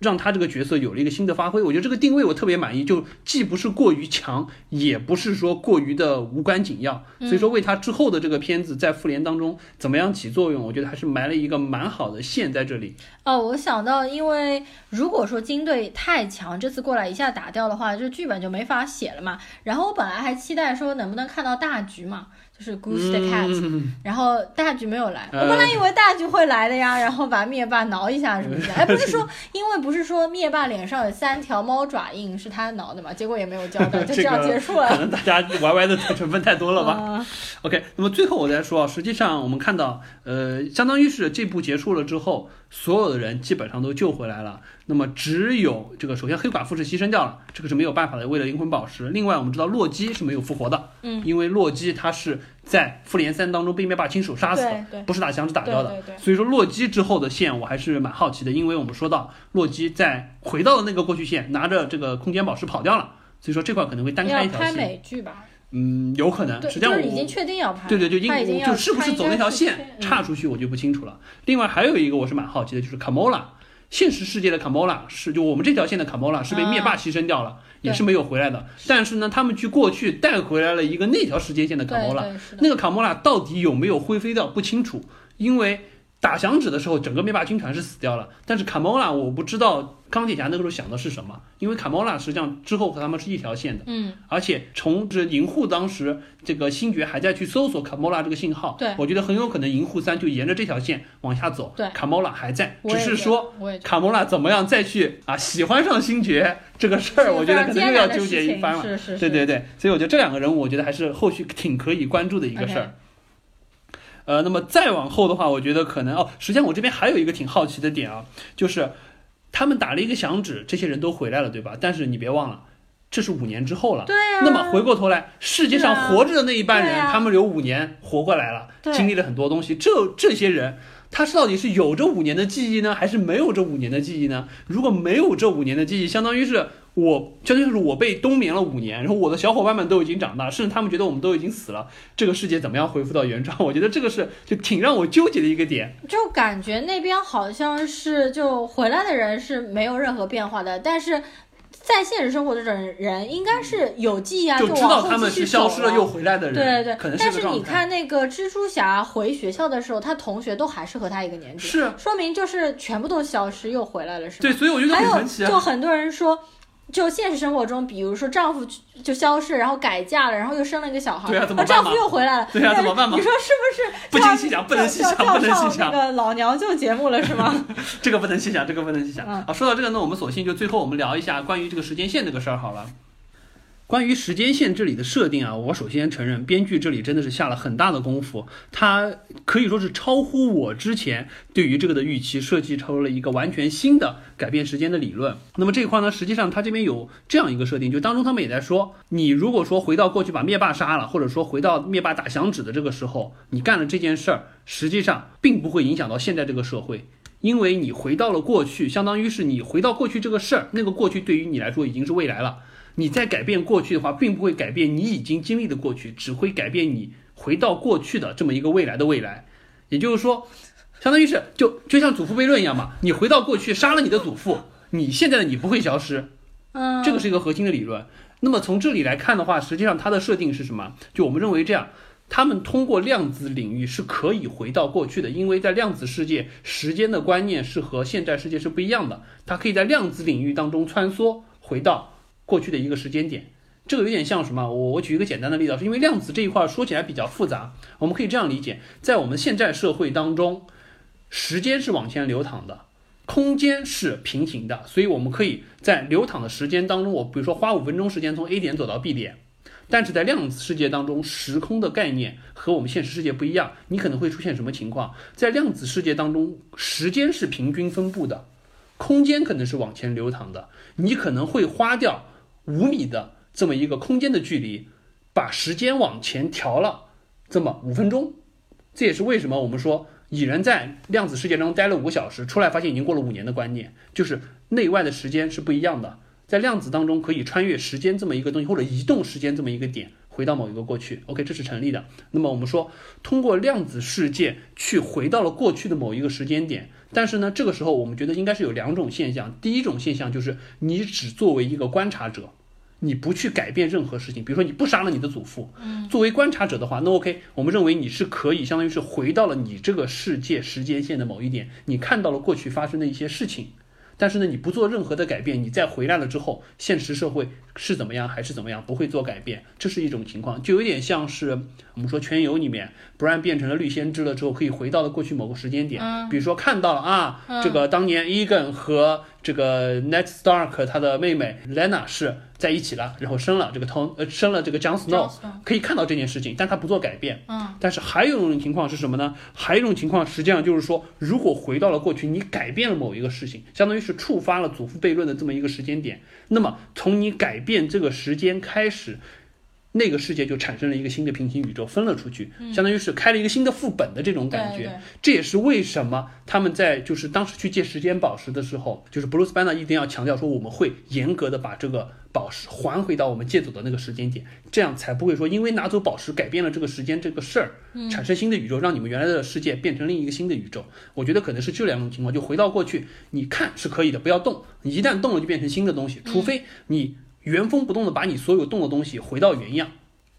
Speaker 2: 让他这个角色有了一个新的发挥。我觉得这个定位我特别满意，就既不是过于强，也不是说过于的无关紧要。所以说为他之后的这个片子在复联当中怎么样起作用，我觉得还是埋了一个蛮好的线在这里。
Speaker 1: 哦，我想到，因为如果说金队太强，这次过来一下打掉的话，这剧本就没法写了嘛。然后我本来还期待说能不能看到大局嘛，就是 Goose the Cat，、
Speaker 2: 嗯
Speaker 1: 然后大局没有来，
Speaker 2: 呃
Speaker 1: 我本来以为大局会来的呀，然后把灭霸挠一下什么的。哎，不是说，因为不是说灭霸脸上有三条猫爪印是他挠的嘛，结果也没有交代，就这样结束了可。
Speaker 2: 能大家 YY 的成分太多了吧？
Speaker 1: 嗯
Speaker 2: OK，那么最后我再说啊，实际上我们看到，呃，相当于是这部结束了之后，所有的人基本上都救回来了。那么只有这个，首先黑寡妇是牺牲掉了，这个是没有办法的，为了灵魂宝石。另外，我们知道洛基是没有复活的，
Speaker 1: 嗯，
Speaker 2: 因为洛基他是在复联三当中被灭霸亲手杀死的，
Speaker 1: 对对
Speaker 2: 不是打响指打掉的。
Speaker 1: 对
Speaker 2: 所以说洛基之后的线我还是蛮好奇的，因为我们说到洛基在回到了那个过去线，拿着这个空间宝石跑掉了，所以说这块可能会单开一条线。
Speaker 1: 美剧吧？
Speaker 2: 嗯，有可能。实际上我
Speaker 1: 已经确定要拍了。
Speaker 2: 对对，就应
Speaker 1: 他已经
Speaker 2: 就是不是走那条线岔出去，我就不清楚了。另外还有一个我是蛮好奇的，就是卡莫拉，现实世界的卡莫拉是就我们这条线的卡莫拉是被灭霸牺牲掉了，也是没有回来的。但是呢，他们去过去带回来了一个那条时间线的卡莫拉，那个卡莫拉到底有没有灰飞掉不清楚，因为。打响指的时候，整个灭霸军团是死掉了，但是卡莫拉我不知道钢铁侠那个时候想的是什么，因为卡莫拉实际上之后和他们是一条线的，
Speaker 1: 嗯，
Speaker 2: 而且从这银护当时这个星爵还在去搜索卡莫拉这个信号，
Speaker 1: 对
Speaker 2: 我觉得很有可能银护三就沿着这条线往下走，
Speaker 1: 对
Speaker 2: 卡莫拉还在，只是说卡莫拉怎么样再去啊喜欢上星爵这个事儿，我觉得可能又要纠结一番了。
Speaker 1: 是是是，
Speaker 2: 对对对，所以我觉得这两个人物，我觉得还是后续挺可以关注的一个事儿。呃，那么再往后的话，我觉得可能哦，实际上我这边还有一个挺好奇的点啊，就是他们打了一个响指，这些人都回来了，对吧？但是你别忘了，这是五年之后了。
Speaker 1: 对啊。
Speaker 2: 那么回过头来，世界上活着的那一半人，他们有五年活过来了，经历了很多东西。这这些人，他是到底是有这五年的记忆呢，还是没有这五年的记忆呢？如果没有这五年的记忆，相当于是我，相当于是我被冬眠了五年，然后我的小伙伴们都已经长大，甚至他们觉得我们都已经死了，这个世界怎么样恢复到原状？我觉得这个是就挺让我纠结的一个点。
Speaker 1: 就感觉那边好像是就回来的人是没有任何变化的，但是在现实生活的人人应该是有记忆啊，
Speaker 2: 就知道他们是消失了又回来的人，
Speaker 1: 对对
Speaker 2: 可能
Speaker 1: 但是你。看那个蜘蛛侠回学校的时候，他同学都还是和他一个年纪，
Speaker 2: 是
Speaker 1: 说明就是全部都消失又回来了，是吗？
Speaker 2: 对，所以我觉得很神奇啊。
Speaker 1: 就很多人说。就现实生活中，比如说丈夫就消失，然后改嫁了，然后又生了一个小孩，
Speaker 2: 对啊怎么办
Speaker 1: 丈夫又回来了，
Speaker 2: 对啊怎么办嘛
Speaker 1: 你说是不是？
Speaker 2: 不能细想不能细想不能细想
Speaker 1: 个老娘舅节目了是吗？
Speaker 2: 这个不能细想，这个不能细想。
Speaker 1: 嗯
Speaker 2: 啊，说到这个呢，我们索性就最后我们聊一下关于这个时间线这个事儿好了。关于时间线这里的设定啊，我首先承认编剧这里真的是下了很大的功夫，他可以说是超乎我之前对于这个的预期，设计出了一个完全新的改变时间的理论。那么这一块呢，实际上他这边有这样一个设定，就当中他们也在说，你如果说回到过去把灭霸杀了，或者说回到灭霸打响指的这个时候，你干了这件事儿，实际上并不会影响到现在这个社会。因为你回到了过去，相当于是你回到过去这个事儿，那个过去对于你来说已经是未来了。你在改变过去的话，并不会改变你已经经历的过去，只会改变你回到过去的这么一个未来的未来。也就是说，相当于是就就像祖父悖论一样嘛，你回到过去杀了你的祖父，你现在的你不会消失，
Speaker 1: 嗯，
Speaker 2: 这个是一个核心的理论。那么从这里来看的话，实际上它的设定是什么？就我们认为这样，他们通过量子领域是可以回到过去的，因为在量子世界，时间的观念是和现在世界是不一样的，它可以在量子领域当中穿梭，回到过去的一个时间点。这个有点像什么？我我举一个简单的例子，是因为量子这一块说起来比较复杂，我们可以这样理解，在我们现在社会当中，时间是往前流淌的，空间是平行的，所以我们可以在流淌的时间当中，我比如说花五分钟时间从 A 点走到 B 点，但是在量子世界当中，时空的概念和我们现实世界不一样，你可能会出现什么情况？在量子世界当中，时间是平均分布的，空间可能是往前流淌的，你可能会花掉五米的这么一个空间的距离，把时间往前调了这么五分钟，这也是为什么我们说蚁人在量子世界中待了五个小时，出来发现已经过了五年的观念，就是内外的时间是不一样的。在量子当中可以穿越时间这么一个东西，或者移动时间这么一个点，回到某一个过去。OK，这是成立的。那么我们说，通过量子世界去回到了过去的某一个时间点，但是呢，这个时候我们觉得应该是有两种现象。第一种现象就是你只作为一个观察者，你不去改变任何事情，比如说你不杀了你的祖父，作为观察者的话，那 OK，我们认为你是可以相当于是回到了你这个世界时间线的某一点，你看到了过去发生的一些事情。但是呢，你不做任何的改变，你再回来了之后，现实社会是怎么样还是怎么样，不会做改变，这是一种情况，就有点像是我们说全游里面，Brian 变成了绿先知了之后，可以回到了过去某个时间点，比如说看到了啊，这个当年 Egan 和这个 Ned Stark 他的妹妹 Lena 是在一起了，然后生了这个 Tom 呃生了这个 Jon Snow 可以看到这件事情，但他不做改变。
Speaker 1: 嗯，
Speaker 2: 但是还有一种情况是什么呢？还有一种情况，实际上就是说，如果回到了过去，你改变了某一个事情，相当于是触发了祖父悖论的这么一个时间点，那么从你改变这个时间开始。那个世界就产生了一个新的平行宇宙，分了出去，相当于是开了一个新的副本的这种感觉。这也是为什么他们在就是当时去借时间宝石的时候，就是布鲁斯班纳一定要强调说，我们会严格的把这个宝石还回到我们借走的那个时间点，这样才不会说因为拿走宝石改变了这个时间这个事儿，产生新的宇宙，让你们原来的世界变成另一个新的宇宙。我觉得可能是这两种情况，就回到过去，你看是可以的，不要动，你一旦动了就变成新的东西，除非你原封不动的把你所有动的东西回到原样。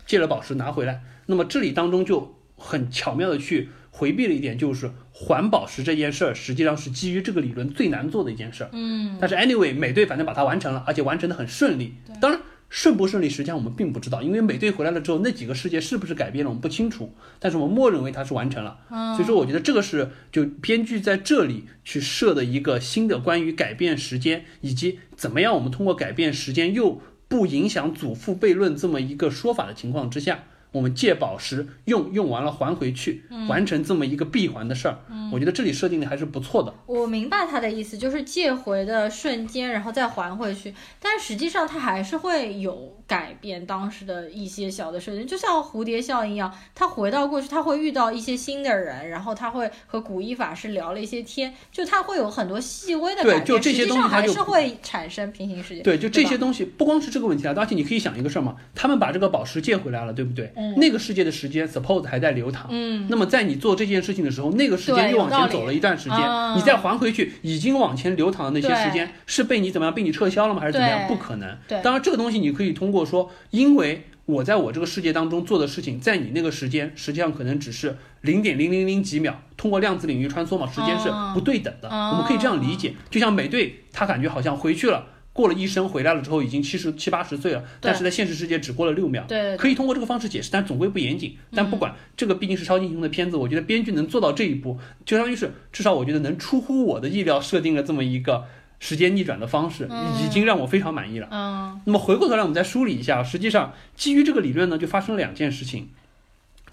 Speaker 2: 借了宝石拿回来，那么这里当中就很巧妙的去回避了一点，就是还宝石这件事儿，实际上是基于这个理论最难做的一件事儿。
Speaker 1: 嗯，
Speaker 2: 但是 anyway，美队反正把它完成了，而且完成的很顺利。当然顺不顺利，实际上我们并不知道，因为美队回来了之后，那几个世界是不是改变了，我们不清楚。但是我们默认为它是完成了。
Speaker 1: 嗯
Speaker 2: 所以说，我觉得这个是就编剧在这里去设的一个新的关于改变时间以及怎么样我们通过改变时间又不影响祖父悖论这么一个说法的情况之下，我们借宝石用用完了还回去，完成这么一个闭环的事儿。我觉得这里设定的还是不错的。
Speaker 1: 我明白他的意思，就是借回的瞬间，然后再还回去，但实际上他还是会有改变当时的一些小的事情，就像蝴蝶效应一样，他回到过去，他会遇到一些新的人，然后他会和古一法师聊了一些天，就他会有很多细微的改变，
Speaker 2: 对就这些东西它就是
Speaker 1: 会产生平行世界。
Speaker 2: 对，就这些东西，不光是这个问题啊，而且你可以想一个事儿嘛，他们把这个宝石借回来了，对不对？
Speaker 1: 嗯
Speaker 2: 那个世界的时间 suppose 还在流淌。
Speaker 1: 嗯，
Speaker 2: 那么在你做这件事情的时候，那个时间又往前走了一段时间，
Speaker 1: 啊
Speaker 2: 你再还回去，已经往前流淌的那些时间是被你怎么样被你撤销了吗？还是怎么样？不可能。
Speaker 1: 对
Speaker 2: 当然这个东西你可以通过说，因为我在我这个世界当中做的事情，在你那个时间实际上可能只是零点零零零几秒，通过量子领域穿梭嘛，时间是
Speaker 1: 哦
Speaker 2: 不对等的。
Speaker 1: 哦
Speaker 2: 我们可以这样理解，就像美队，他感觉好像回去了。过了一生回来了之后，已经七十七八十岁了，但是在现实世界只过了六秒。可以通过这个方式解释，但总归不严谨。但不管这个毕竟是超级英雄的片子，我觉得编剧能做到这一步，就相当于是至少我觉得能出乎我的意料，设定了这么一个时间逆转的方式，已经让我非常满意了。
Speaker 1: 嗯
Speaker 2: 那么回过头来，我们再梳理一下，实际上基于这个理论呢，就发生了两件事情。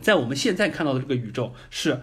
Speaker 2: 在我们现在看到的这个宇宙是，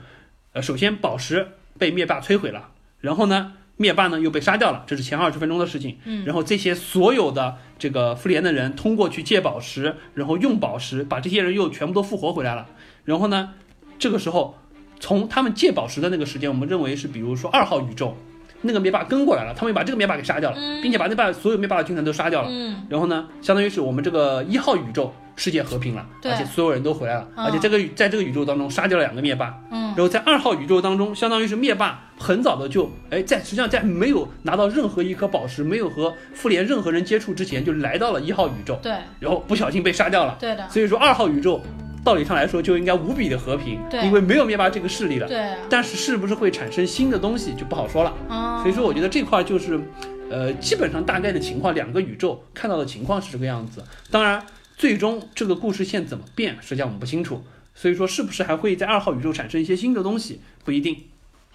Speaker 2: 呃，首先宝石被灭霸摧毁了，然后呢，灭霸呢又被杀掉了，这是前二十分钟的事情。
Speaker 1: 嗯，
Speaker 2: 然后这些所有的这个复联的人通过去借宝石，然后用宝石把这些人又全部都复活回来了。然后呢，这个时候从他们借宝石的那个时间，我们认为是比如说二号宇宙。那个灭霸跟过来了，他们又把这个灭霸给杀掉了，并且把那把所有灭霸的军团都杀掉了。
Speaker 1: 嗯
Speaker 2: 然后呢，相当于是我们这个一号宇宙世界和平了，而且所有人都回来了，
Speaker 1: 嗯
Speaker 2: 而且这个在这个宇宙当中杀掉了两个灭霸。
Speaker 1: 嗯
Speaker 2: 然后在二号宇宙当中，相当于是灭霸很早的就哎，在实际上在没有拿到任何一颗宝石，没有和复联任何人接触之前，就来到了一号宇宙，
Speaker 1: 对
Speaker 2: 然后不小心被杀掉了。
Speaker 1: 对的，
Speaker 2: 所以说二号宇宙道理上来说就应该无比的和平，
Speaker 1: 对
Speaker 2: 因为没有灭霸这个势力了。
Speaker 1: 对啊，
Speaker 2: 但是是不是会产生新的东西就不好说了。
Speaker 1: 嗯
Speaker 2: 所以说，我觉得这块就是，呃，基本上大概的情况，两个宇宙看到的情况是这个样子。当然，最终这个故事线怎么变，实际上我们不清楚。所以说，是不是还会在二号宇宙产生一些新的东西，不一定。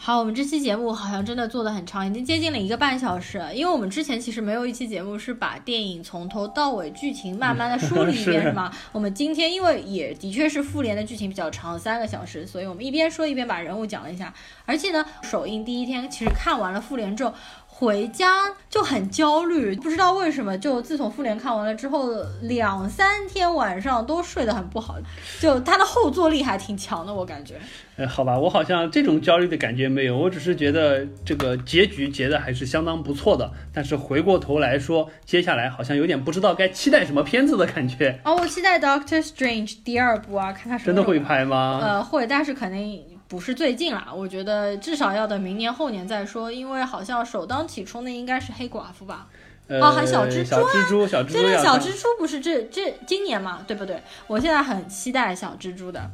Speaker 1: 好，我们这期节目好像真的做的很长，已经接近了一个半小时。因为我们之前其实没有一期节目是把电影从头到尾剧情慢慢的梳理一遍，
Speaker 2: 是
Speaker 1: 是吗？我们今天因为也的确是复联的剧情比较长，三个小时，所以我们一边说一边把人物讲了一下。而且呢，首映第一天其实看完了复联之后。回家就很焦虑，不知道为什么，就自从复联看完了之后，两三天晚上都睡得很不好，就它的后坐力还挺强的，我感觉。
Speaker 2: 哎，好吧，我好像这种焦虑的感觉没有，我只是觉得这个结局结的还是相当不错的。但是回过头来说，接下来好像有点不知道该期待什么片子的感觉。
Speaker 1: 哦，我期待 Doctor Strange 第二部啊，看他什么
Speaker 2: 真的会拍吗？
Speaker 1: 呃，会，但是肯定不是最近啦。我觉得至少要等明年后年再说，因为好像首当其冲的应该是黑寡妇吧。
Speaker 2: 呃，
Speaker 1: 哦还小蜘蛛
Speaker 2: 小蜘蛛，小蜘蛛
Speaker 1: 现在小蜘蛛不是这这今年嘛，对不对？我现在很期待小蜘蛛的。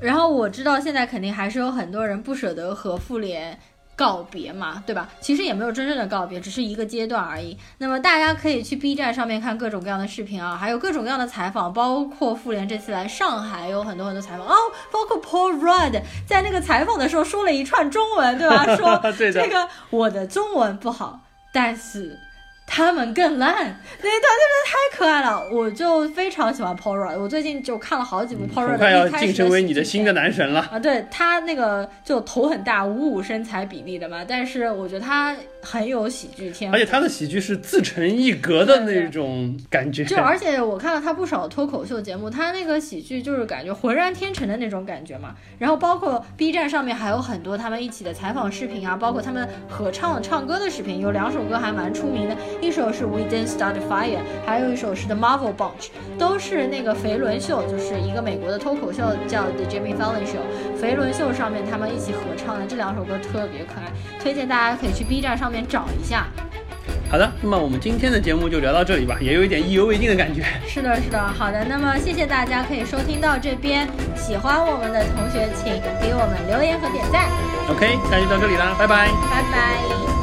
Speaker 1: 然后我知道现在肯定还是有很多人不舍得和复联告别嘛，对吧？其实也没有真正的告别，只是一个阶段而已。那么大家可以去 B 站上面看各种各样的视频啊，还有各种各样的采访，包括复联这次来上海有很多很多采访哦，包括 Paul Rudd 在那个采访的时候说了一串中文，对吧？说 这个我的中文不好。但是。他们更烂，那一段真的太可爱了，我就非常喜欢 Paul Rudd。我最近就看了好几部 Paul Rudd，
Speaker 2: 快要晋升为你的新的男神了
Speaker 1: 啊！对他那个就头很大，五五身材比例的嘛，但是我觉得他很有喜剧天赋，
Speaker 2: 而且他的喜剧是自成一格的那种感觉。
Speaker 1: 就而且我看了他不少脱口秀节目，他那个喜剧就是感觉浑然天成的那种感觉嘛。然后包括 B 站上面还有很多他们一起的采访视频啊，包括他们合唱唱歌的视频，有两首歌还蛮出名的。一首是 We Didn't Start Fire，还有一首是 The Marvel Bunch，都是那个肥伦秀，就是一个美国的脱口秀叫 The Jimmy Fallon Show。肥伦秀上面他们一起合唱的这两首歌特别可爱，推荐大家可以去 B 站上面找一下。
Speaker 2: 好的，那么我们今天的节目就聊到这里吧，也有一点意犹未尽的感觉。
Speaker 1: 是的，是的，好的，那么谢谢大家可以收听到这边，喜欢我们的同学请给我们留言和点赞。
Speaker 2: OK，那就到这里啦，拜拜，
Speaker 1: 拜拜。